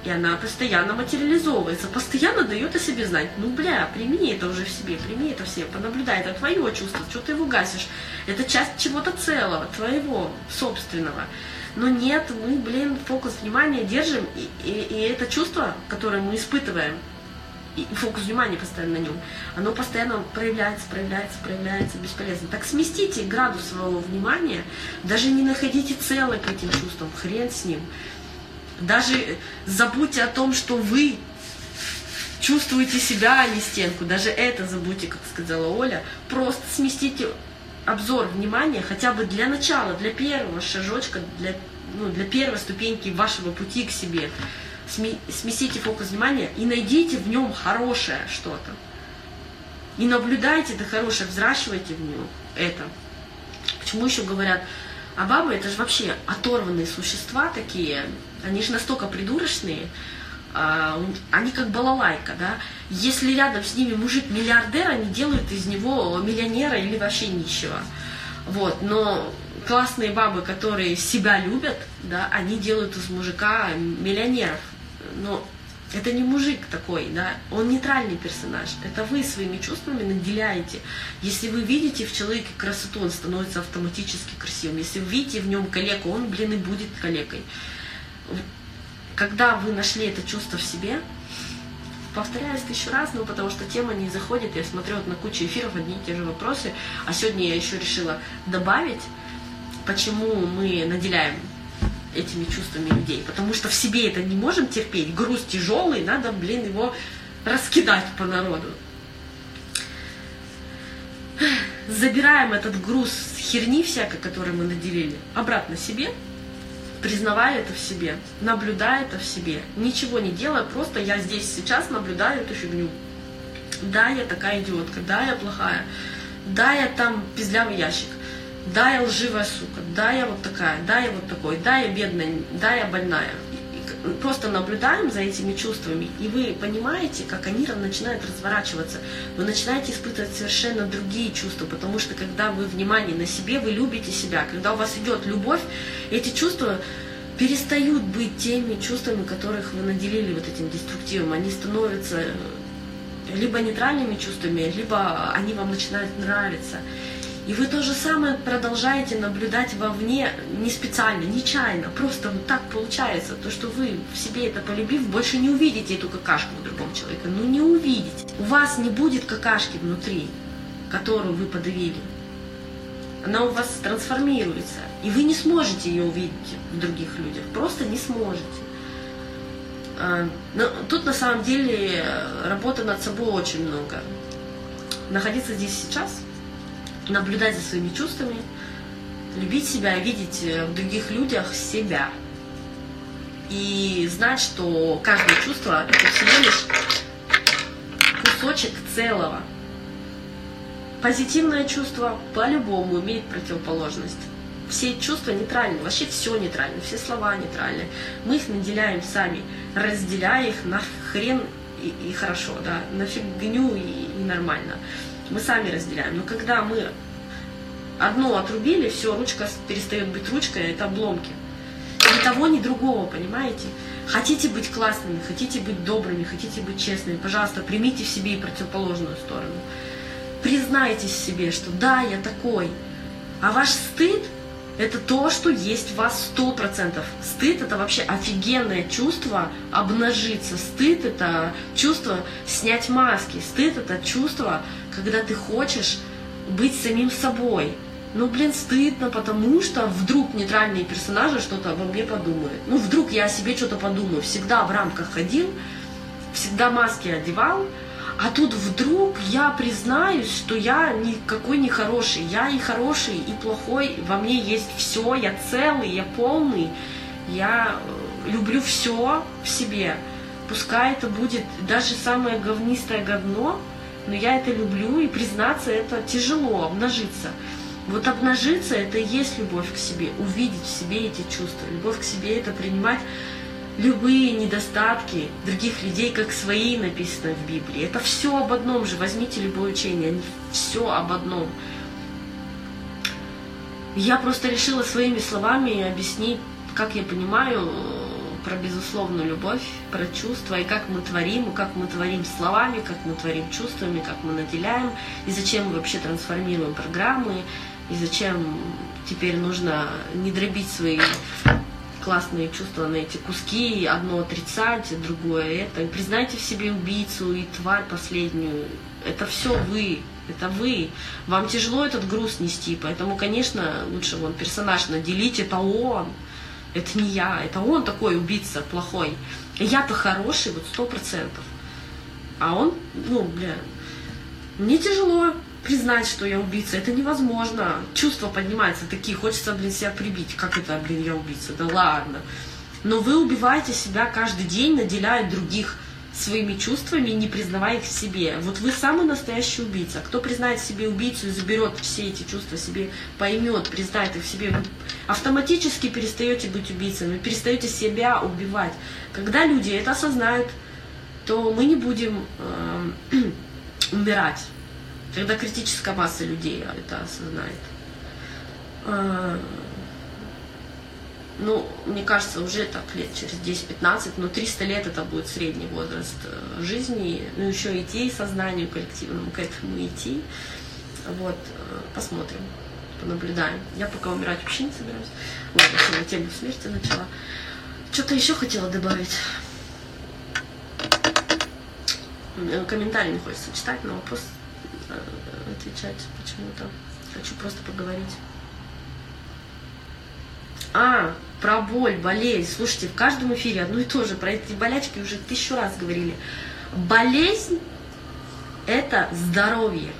И она постоянно материализовывается, постоянно дает о себе знать. Ну, бля, прими это уже в себе, прими это в себе, понаблюдай, это твое чувство, что ты его гасишь. Это часть чего-то целого, твоего, собственного. Но нет, мы, блин, фокус внимания держим, и, и, и это чувство, которое мы испытываем, и фокус внимания постоянно на нем, оно постоянно проявляется, проявляется, проявляется, бесполезно. Так сместите градус своего внимания, даже не находите целое к этим чувствам, хрен с ним. Даже забудьте о том, что вы чувствуете себя, а не стенку. Даже это забудьте, как сказала Оля. Просто сместите обзор внимания хотя бы для начала, для первого шажочка, для, ну, для первой ступеньки вашего пути к себе. Сместите фокус внимания и найдите в нем хорошее что-то. И наблюдайте это хорошее, взращивайте в нем это. Почему еще говорят, а бабы это же вообще оторванные существа такие, они же настолько придурочные, они как балалайка, да. Если рядом с ними мужик-миллиардер, они делают из него миллионера или вообще нищего. Вот, но классные бабы, которые себя любят, да, они делают из мужика миллионеров. Но это не мужик такой, да, он нейтральный персонаж. Это вы своими чувствами наделяете. Если вы видите в человеке красоту, он становится автоматически красивым. Если вы видите в нем калеку, он, блин, и будет калекой когда вы нашли это чувство в себе, повторяюсь тысячу раз, ну, потому что тема не заходит, я смотрю вот на кучу эфиров, одни и те же вопросы, а сегодня я еще решила добавить, почему мы наделяем этими чувствами людей, потому что в себе это не можем терпеть, груз тяжелый, надо, блин, его раскидать по народу. Забираем этот груз херни всякой, который мы наделили, обратно себе, признавая это в себе, наблюдая это в себе, ничего не делая, просто я здесь сейчас наблюдаю эту фигню. Да, я такая идиотка, да, я плохая, да, я там пиздлявый ящик, да, я лживая сука, да, я вот такая, да, я вот такой, да, я бедная, да, я больная просто наблюдаем за этими чувствами, и вы понимаете, как они начинают разворачиваться. Вы начинаете испытывать совершенно другие чувства, потому что когда вы внимание на себе, вы любите себя. Когда у вас идет любовь, эти чувства перестают быть теми чувствами, которых вы наделили вот этим деструктивом. Они становятся либо нейтральными чувствами, либо они вам начинают нравиться. И вы то же самое продолжаете наблюдать вовне не специально, нечаянно, просто вот так получается. То, что вы в себе это полюбив, больше не увидите эту какашку в другом человеке. Ну не увидите. У вас не будет какашки внутри, которую вы подавили. Она у вас трансформируется. И вы не сможете ее увидеть в других людях. Просто не сможете. А, но тут на самом деле работы над собой очень много. Находиться здесь сейчас – наблюдать за своими чувствами, любить себя, видеть в других людях себя. И знать, что каждое чувство это всего лишь кусочек целого. Позитивное чувство по-любому имеет противоположность. Все чувства нейтральны, вообще все нейтрально, все слова нейтральны. Мы их наделяем сами, разделяя их на хрен и, и хорошо, да, на фигню и, и нормально мы сами разделяем. Но когда мы одно отрубили, все, ручка перестает быть ручкой, это обломки. Ни того, ни другого, понимаете? Хотите быть классными, хотите быть добрыми, хотите быть честными, пожалуйста, примите в себе и противоположную сторону. Признайтесь себе, что да, я такой. А ваш стыд – это то, что есть в вас сто процентов. Стыд – это вообще офигенное чувство обнажиться. Стыд – это чувство снять маски. Стыд – это чувство когда ты хочешь быть самим собой. ну, блин, стыдно, потому что вдруг нейтральные персонажи что-то обо мне подумают. Ну, вдруг я о себе что-то подумаю. Всегда в рамках ходил, всегда маски одевал, а тут вдруг я признаюсь, что я никакой не хороший. Я и хороший, и плохой. Во мне есть все. Я целый, я полный. Я э, люблю все в себе. Пускай это будет даже самое говнистое говно, но я это люблю, и признаться это тяжело, обнажиться. Вот обнажиться это и есть любовь к себе, увидеть в себе эти чувства. Любовь к себе это принимать любые недостатки других людей, как свои написано в Библии. Это все об одном же. Возьмите любое учение, все об одном. Я просто решила своими словами объяснить, как я понимаю про безусловную любовь, про чувства, и как мы творим, и как мы творим словами, как мы творим чувствами, как мы наделяем, и зачем мы вообще трансформируем программы, и зачем теперь нужно не дробить свои классные чувства на эти куски, одно отрицать, другое это. Признайте в себе убийцу и тварь последнюю. Это все вы, это вы. Вам тяжело этот груз нести, поэтому, конечно, лучше вон персонаж наделить, это он. Это не я, это он такой убийца плохой. Я-то хороший, вот сто процентов. А он, ну, бля, мне тяжело признать, что я убийца, это невозможно. Чувства поднимаются такие, хочется, блин, себя прибить. Как это, блин, я убийца? Да ладно. Но вы убиваете себя каждый день, наделяя других своими чувствами, не признавая их в себе. Вот вы самый настоящий убийца. Кто признает себе убийцу и заберет все эти чувства себе, поймет, признает их в себе, вы автоматически перестаете быть убийцей, вы перестаете себя убивать. Когда люди это осознают, то мы не будем э, [clears throat] умирать когда критическая масса людей это осознает. А, ну, мне кажется, уже так лет через 10-15, но 300 лет это будет средний возраст э, жизни, ну, еще идти сознанию коллективному к этому идти. Вот, э, посмотрим, понаблюдаем. Я пока умирать вообще не собираюсь. Ладно, все, на тему смерти начала. Что-то еще хотела добавить. Комментарий не хочется читать, но вопрос отвечать почему-то. Хочу просто поговорить. А, про боль, болезнь. Слушайте, в каждом эфире одно и то же. Про эти болячки уже тысячу раз говорили. Болезнь – это здоровье.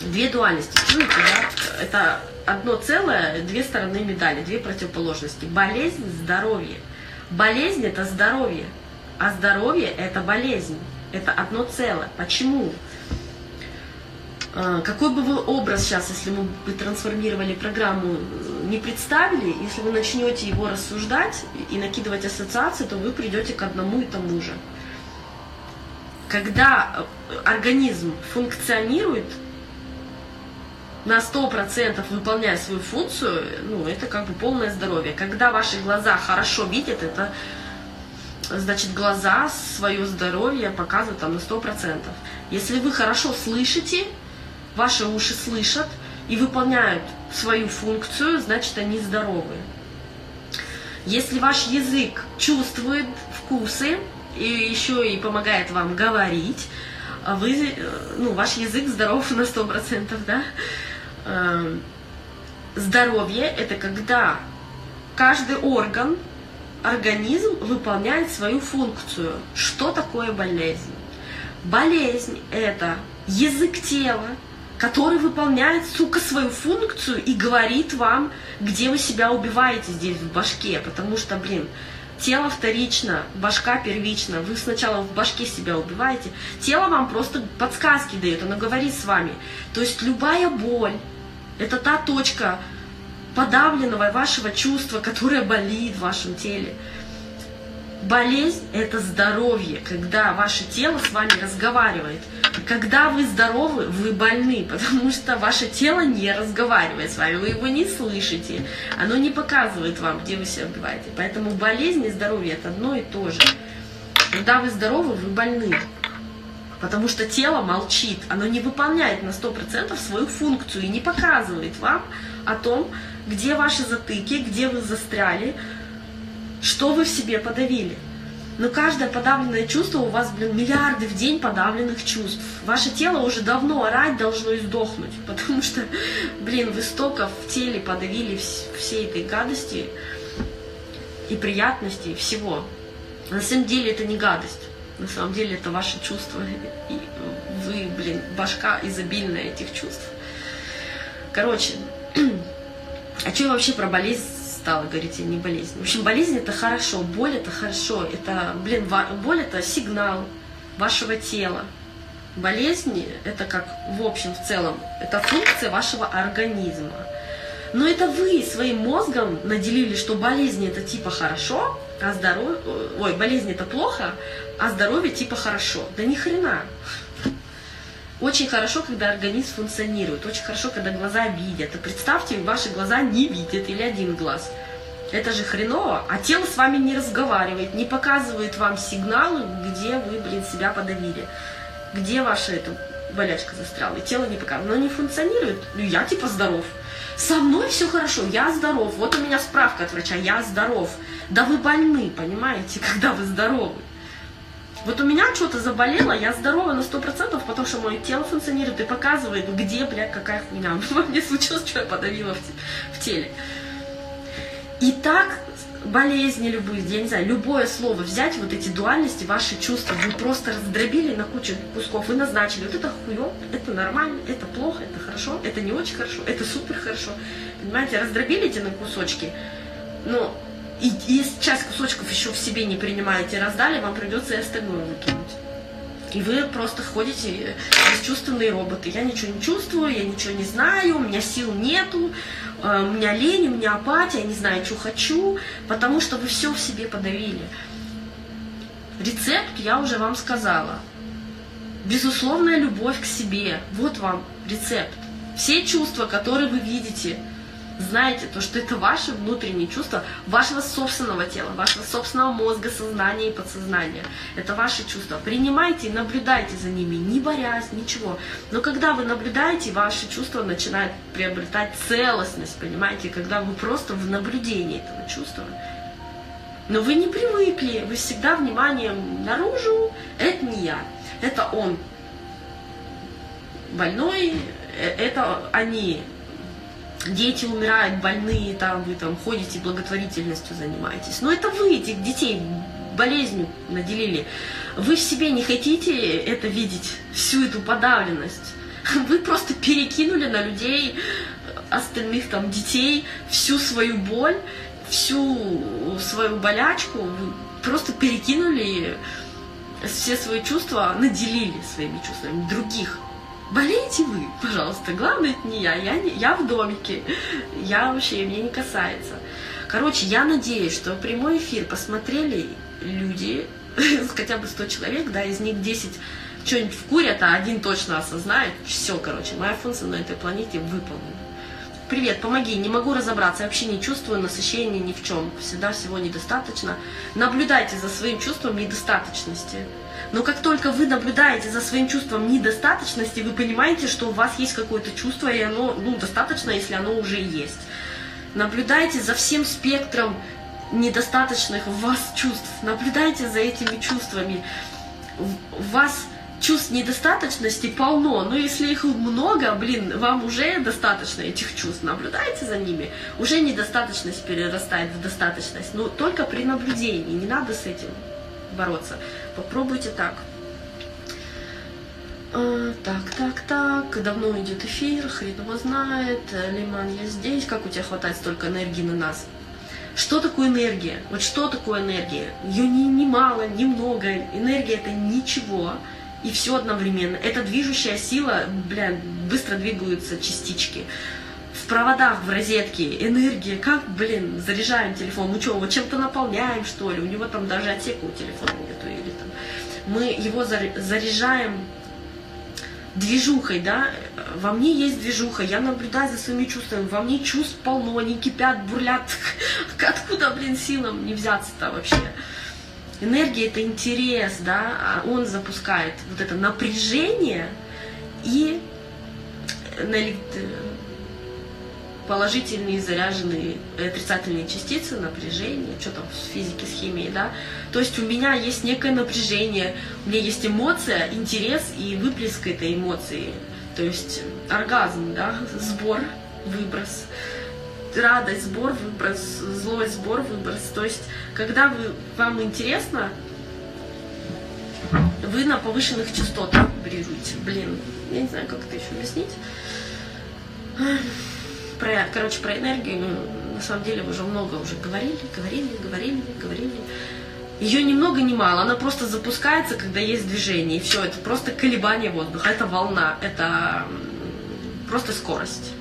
Две дуальности. Чуете, да? Это одно целое, две стороны медали, две противоположности. Болезнь – здоровье. Болезнь – это здоровье, а здоровье – это болезнь. Это одно целое. Почему? А, какой бы вы образ сейчас, если мы бы трансформировали программу, не представили, если вы начнете его рассуждать и накидывать ассоциации, то вы придете к одному и тому же. Когда э, организм функционирует, на 100% выполняя свою функцию, ну, это как бы полное здоровье. Когда ваши глаза хорошо видят, это значит глаза свое здоровье показывают там на 100%. Если вы хорошо слышите, ваши уши слышат и выполняют свою функцию, значит они здоровы. Если ваш язык чувствует вкусы и еще и помогает вам говорить, вы, ну, ваш язык здоров на 100%, да? Эм, здоровье – это когда каждый орган, организм выполняет свою функцию. Что такое болезнь? Болезнь – это язык тела, который выполняет, сука, свою функцию и говорит вам, где вы себя убиваете здесь в башке, потому что, блин, тело вторично, башка первична, вы сначала в башке себя убиваете, тело вам просто подсказки дает, оно говорит с вами. То есть любая боль, это та точка подавленного вашего чувства, которое болит в вашем теле. Болезнь – это здоровье, когда ваше тело с вами разговаривает. Когда вы здоровы, вы больны, [laughs] потому что ваше тело не разговаривает с вами, вы его не слышите, оно не показывает вам, где вы себя убиваете. Поэтому болезнь и здоровье – это одно и то же. Когда вы здоровы, вы больны. Потому что тело молчит, оно не выполняет на 100% свою функцию и не показывает вам о том, где ваши затыки, где вы застряли, что вы в себе подавили. Но каждое подавленное чувство, у вас, блин, миллиарды в день подавленных чувств. Ваше тело уже давно орать должно и сдохнуть, [laughs] потому что, блин, вы столько в теле подавили всей этой гадости и приятности, и всего. На самом деле это не гадость. На самом деле это ваши чувства. И вы, блин, башка изобильная этих чувств. Короче, [clears throat] а что вообще про болезнь стала говорить, а не болезнь. В общем, болезнь это хорошо, боль это хорошо, это, блин, боль это сигнал вашего тела. Болезни это как в общем, в целом, это функция вашего организма. Но это вы своим мозгом наделили, что болезни это типа хорошо, а здоровье, ой, болезнь это плохо, а здоровье типа хорошо. Да ни хрена. Очень хорошо, когда организм функционирует, очень хорошо, когда глаза видят. И представьте, ваши глаза не видят или один глаз. Это же хреново, а тело с вами не разговаривает, не показывает вам сигналы, где вы, блин, себя подавили. Где ваша эта болячка застряла, и тело не показывает. Оно не функционирует. Ну, я типа здоров. Со мной все хорошо, я здоров. Вот у меня справка от врача, я здоров. Да вы больны, понимаете, [laughs] когда вы здоровы. Вот у меня что-то заболело, я здорова на сто процентов, потому что мое тело функционирует и показывает, где, бля, какая хуйня [laughs] мне случилось, что я подавила в, теле. И так болезни любые, я не знаю, любое слово взять, вот эти дуальности, ваши чувства, вы просто раздробили на кучу кусков и назначили. Вот это хуё, это нормально, это плохо, это хорошо, это не очень хорошо, это супер хорошо. Понимаете, раздробили эти на кусочки, но и если часть кусочков еще в себе не принимаете, раздали, вам придется и выкинуть. И вы просто ходите бесчувственные роботы. Я ничего не чувствую, я ничего не знаю, у меня сил нету, э, у меня лень, у меня апатия, я не знаю, что хочу, потому что вы все в себе подавили. Рецепт я уже вам сказала. Безусловная любовь к себе. Вот вам рецепт. Все чувства, которые вы видите – знаете, то, что это ваши внутренние чувства вашего собственного тела, вашего собственного мозга, сознания и подсознания. Это ваши чувства. Принимайте и наблюдайте за ними, не борясь, ничего. Но когда вы наблюдаете, ваши чувства начинают приобретать целостность, понимаете, когда вы просто в наблюдении этого чувства. Но вы не привыкли, вы всегда вниманием наружу, это не я, это он больной, э, это они дети умирают, больные, там вы там ходите, благотворительностью занимаетесь. Но это вы этих детей болезнью наделили. Вы в себе не хотите это видеть, всю эту подавленность. [laughs] Вы просто перекинули на людей остальных там детей всю свою боль, всю свою болячку, вы просто перекинули все свои чувства, наделили своими чувствами других болеете вы, пожалуйста, главное это не я, я, не, я в домике, я вообще, мне не касается. Короче, я надеюсь, что прямой эфир посмотрели люди, [laughs] хотя бы 100 человек, да, из них 10 что-нибудь вкурят, а один точно осознает, все, короче, моя функция на этой планете выполнена. Привет, помоги, не могу разобраться, вообще не чувствую насыщения ни в чем, всегда всего недостаточно. Наблюдайте за своим чувством недостаточности. Но как только вы наблюдаете за своим чувством недостаточности, вы понимаете, что у вас есть какое-то чувство, и оно ну, достаточно, если оно уже есть. Наблюдайте за всем спектром недостаточных в вас чувств. Наблюдайте за этими чувствами. У вас чувств недостаточности полно, но если их много, блин, вам уже достаточно этих чувств. Наблюдайте за ними. Уже недостаточность перерастает в достаточность. Но только при наблюдении. Не надо с этим бороться. Попробуйте так. А, так, так, так, давно идет эфир, хрен его знает, Лиман, я здесь, как у тебя хватает столько энергии на нас? Что такое энергия? Вот что такое энергия? Ее ни, ни мало, ни много. Энергия это ничего. И все одновременно. Это движущая сила, бля, быстро двигаются частички в проводах, в розетке, энергия, как, блин, заряжаем телефон, ну что, вот чем-то наполняем, что ли, у него там даже отсека у телефона нету, мы его заряжаем движухой, да, во мне есть движуха, я наблюдаю за своими чувствами, во мне чувств полно, они кипят, бурлят, [laughs] откуда, блин, силам не взяться-то вообще? Энергия – это интерес, да, а он запускает вот это напряжение и положительные заряженные отрицательные частицы, напряжение, что там в физике, с химией, да. То есть у меня есть некое напряжение, у меня есть эмоция, интерес и выплеск этой эмоции. То есть оргазм, да, сбор, выброс, радость, сбор, выброс, злость, сбор, выброс. То есть, когда вы, вам интересно, вы на повышенных частотах вибрируете. Блин, я не знаю, как это еще объяснить. Про, короче, про энергию, ну, на самом деле, уже много уже говорили, говорили, говорили, говорили. Ее ни много ни мало, она просто запускается, когда есть движение, и все, это просто колебание воздуха, это волна, это просто скорость.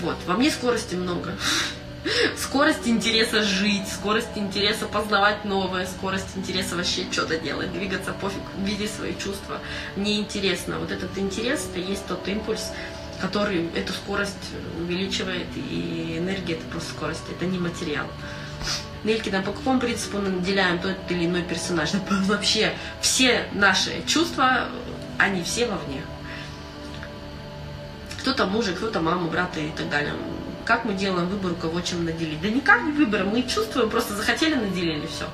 Вот, во мне скорости много. [laughs] Скорость интереса жить, скорость интереса познавать новое, скорость интереса вообще что-то делать, двигаться пофиг, видеть свои чувства. Мне интересно. Вот этот интерес, это есть тот импульс, который эту скорость увеличивает, и энергия это просто скорость, это не материал. Нелькина, по какому принципу мы наделяем тот или иной персонаж? Вообще все наши чувства, они все вовне. Кто-то мужик, кто-то мама, брата и так далее. Как мы делаем выбор, кого чем наделить? Да никак не выбор, мы чувствуем, просто захотели, наделили, все.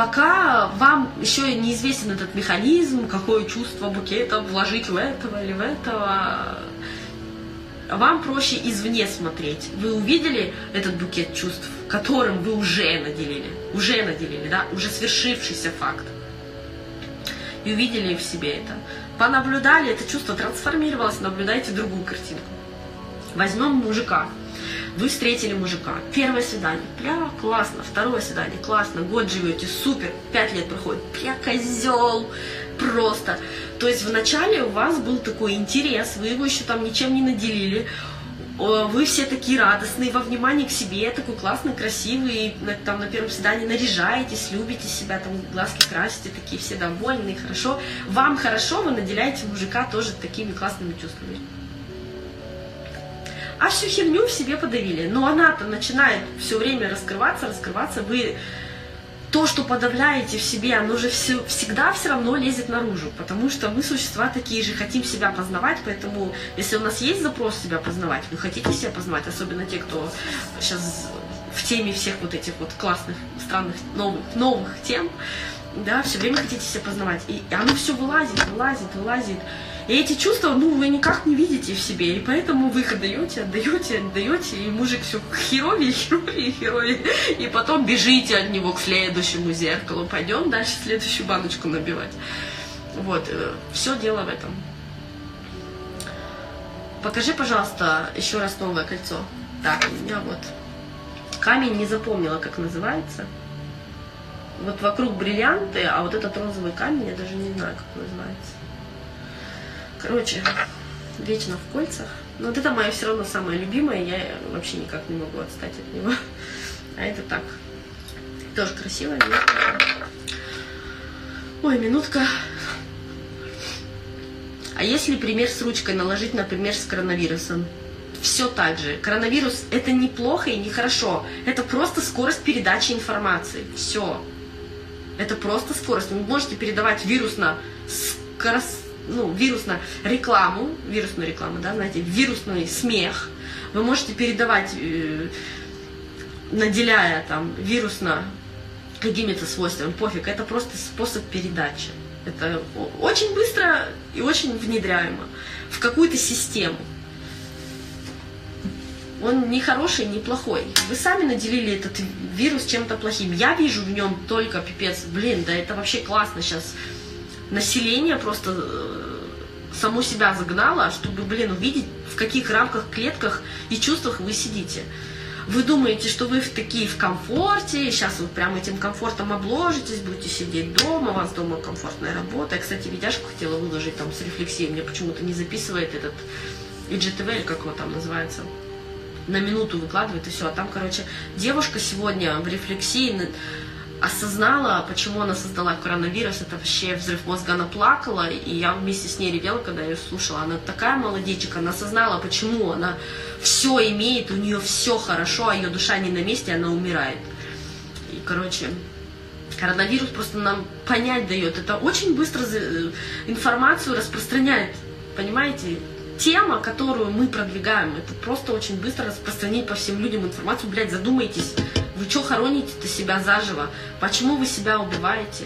Пока вам еще неизвестен этот механизм, какое чувство букета вложить в этого или в этого, вам проще извне смотреть. Вы увидели этот букет чувств, которым вы уже наделили, уже наделили, да, уже свершившийся факт. И увидели в себе это. Понаблюдали, это чувство трансформировалось, наблюдайте другую картинку. Возьмем мужика. Вы встретили мужика. Первое свидание. Бля, классно. Второе свидание. Классно. Год живете. Супер. Пять лет проходит. Бля, козел. Просто. То есть вначале у вас был такой интерес, вы его еще там ничем не наделили, вы все такие радостные, во внимании к себе, такой классный, красивый, там на первом свидании наряжаетесь, любите себя, там глазки красите, такие все довольные, хорошо. Вам хорошо, вы наделяете мужика тоже такими классными чувствами. А всю херню в себе подавили. Но она-то начинает все время раскрываться, раскрываться, вы то, что подавляете в себе, оно же все, всегда все равно лезет наружу, потому что мы существа такие же, хотим себя познавать, поэтому если у нас есть запрос себя познавать, вы хотите себя познавать, особенно те, кто сейчас в теме всех вот этих вот классных, странных, новых, новых тем, да, все время хотите себя познавать, и оно все вылазит, вылазит, вылазит, и эти чувства, ну, вы никак не видите в себе, и поэтому вы их отдаете, отдаете, отдаете, и мужик все херовее, [laughs] херовее, херовее, и потом бежите от него к следующему зеркалу, пойдем дальше следующую баночку набивать. Вот, э, все дело в этом. Покажи, пожалуйста, еще раз новое кольцо. Так, у меня вот камень не запомнила, как называется. Вот вокруг бриллианты, а вот этот розовый камень, я даже не знаю, как называется. Короче, вечно в кольцах. Но вот это мое все равно самое любимое, я вообще никак не могу отстать от него. [laughs] А это так. Тоже минутка. Ой, минутка. А если пример с ручкой наложить, например, с коронавирусом? Все так же. Коронавирус это не плохо и не хорошо. Это просто скорость передачи информации. Все. Это просто скорость. Вы можете передавать вирусно скорость ну, вирусно рекламу, вирусную рекламу, да, знаете, вирусный смех. Вы можете передавать, э, наделяя там вирусно какими-то свойствами, пофиг, это просто способ передачи. Это очень быстро и очень внедряемо в какую-то систему. Он не хороший, не плохой. Вы сами наделили этот вирус чем-то плохим. Я вижу в нем только пипец. Блин, да это вообще классно сейчас население просто э, само себя загнало, чтобы, блин, увидеть, в каких рамках, клетках и чувствах вы сидите. Вы думаете, что вы в такие в комфорте, сейчас вы прям этим комфортом обложитесь, будете сидеть дома, у вас дома комфортная работа. Я, кстати, видяшку хотела выложить там с рефлексией, мне почему-то не записывает этот IGTV, как его там называется, на минуту выкладывает и все. А там, короче, девушка сегодня в рефлексии осознала, почему она создала коронавирус, это вообще взрыв мозга, она плакала, и я вместе с ней ревела, когда ее слушала. Она такая молодечка, она осознала, почему она все имеет, у нее все хорошо, а ее душа не на месте, она умирает. И, короче, коронавирус просто нам понять дает, это очень быстро информацию распространяет, понимаете? тема, которую мы продвигаем, это просто очень быстро распространить по всем людям информацию. Блядь, задумайтесь, вы что хороните-то себя заживо? Почему вы себя убиваете?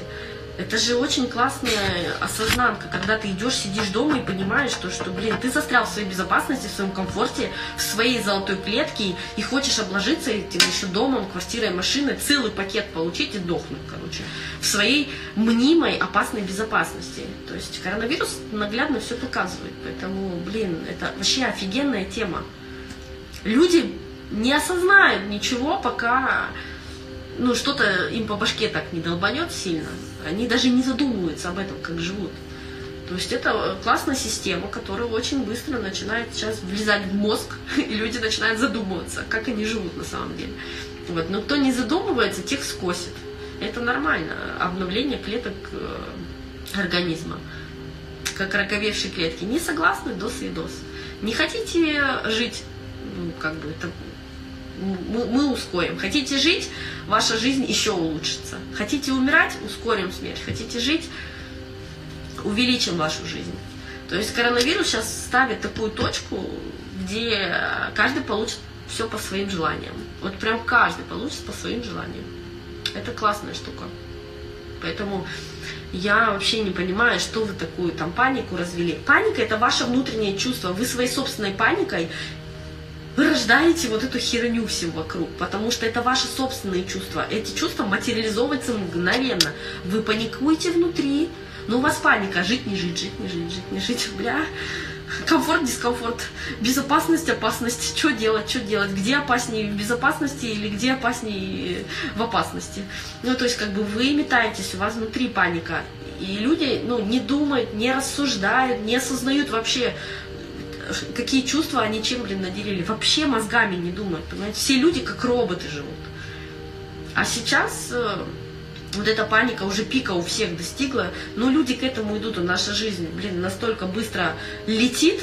Это же очень классная осознанка, когда ты идешь, сидишь дома и понимаешь, что, что, блин, ты застрял в своей безопасности, в своем комфорте, в своей золотой клетке и хочешь обложиться этим еще домом, квартирой, машиной, целый пакет получить и дохнуть, короче, в своей мнимой опасной безопасности. То есть коронавирус наглядно все показывает, поэтому, блин, это вообще офигенная тема. Люди не осознают ничего, пока ну, что-то им по башке так не долбанет сильно. Они даже не задумываются об этом, как живут. То есть это классная система, которая очень быстро начинает сейчас влезать в мозг, [laughs] и люди начинают задумываться, как они живут на самом деле. Вот. Но кто не задумывается, тех скосит. Это нормально. Обновление клеток э, организма. Как раковевшие клетки. Не согласны, дос и дос. Не хотите жить, ну, как бы, это мы, мы ускорим. Хотите жить, ваша жизнь еще улучшится. Хотите умирать, ускорим смерть. Хотите жить, увеличим вашу жизнь. То есть коронавирус сейчас ставит такую точку, где каждый получит все по своим желаниям. Вот прям каждый получит по своим желаниям. Это классная штука. Поэтому я вообще не понимаю, что вы такую там панику развели. Паника это ваше внутреннее чувство. Вы своей собственной паникой вы рождаете вот эту херню всем вокруг, потому что это ваши собственные чувства. Эти чувства материализовываются мгновенно. Вы паникуете внутри, но у вас паника. Жить, не жить, жить, не жить, жить, не жить. Бля, комфорт, дискомфорт, безопасность, опасность. Что делать, что делать? Где опаснее в безопасности или где опаснее в опасности? Ну, то есть, как бы вы метаетесь, у вас внутри паника. И люди, ну, не думают, не рассуждают, не осознают вообще, какие чувства они чем, блин, наделили. Вообще мозгами не думают, понимаете? Все люди как роботы живут. А сейчас э, вот эта паника уже пика у всех достигла, но люди к этому идут, и наша жизнь, блин, настолько быстро летит,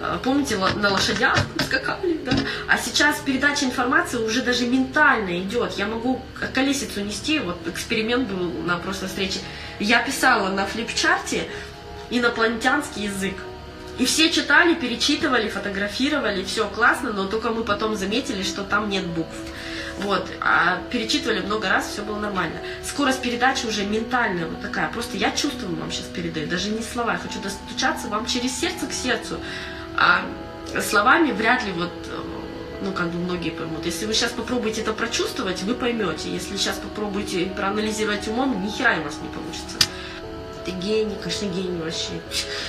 э, Помните, на лошадях [laughs] скакали, да? А сейчас передача информации уже даже ментально идет. Я могу колесицу нести, вот эксперимент был на прошлой встрече. Я писала на флипчарте инопланетянский язык. И все читали, перечитывали, фотографировали, все классно, но только мы потом заметили, что там нет букв. Вот, а перечитывали много раз, все было нормально. Скорость передачи уже ментальная вот такая. Просто я чувствую вам сейчас передаю, даже не слова. Я хочу достучаться вам через сердце к сердцу. А словами вряд ли вот ну, как бы многие поймут. Если вы сейчас попробуете это прочувствовать, вы поймете. Если сейчас попробуете проанализировать умом, ни хера у вас не получится ты гений, конечно, гений вообще.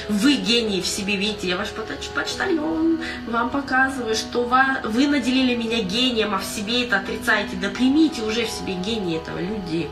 Вы гений в себе видите, я ваш почтальон, вам показываю, что вы наделили меня гением, а в себе это отрицаете. Да примите уже в себе гений этого, люди.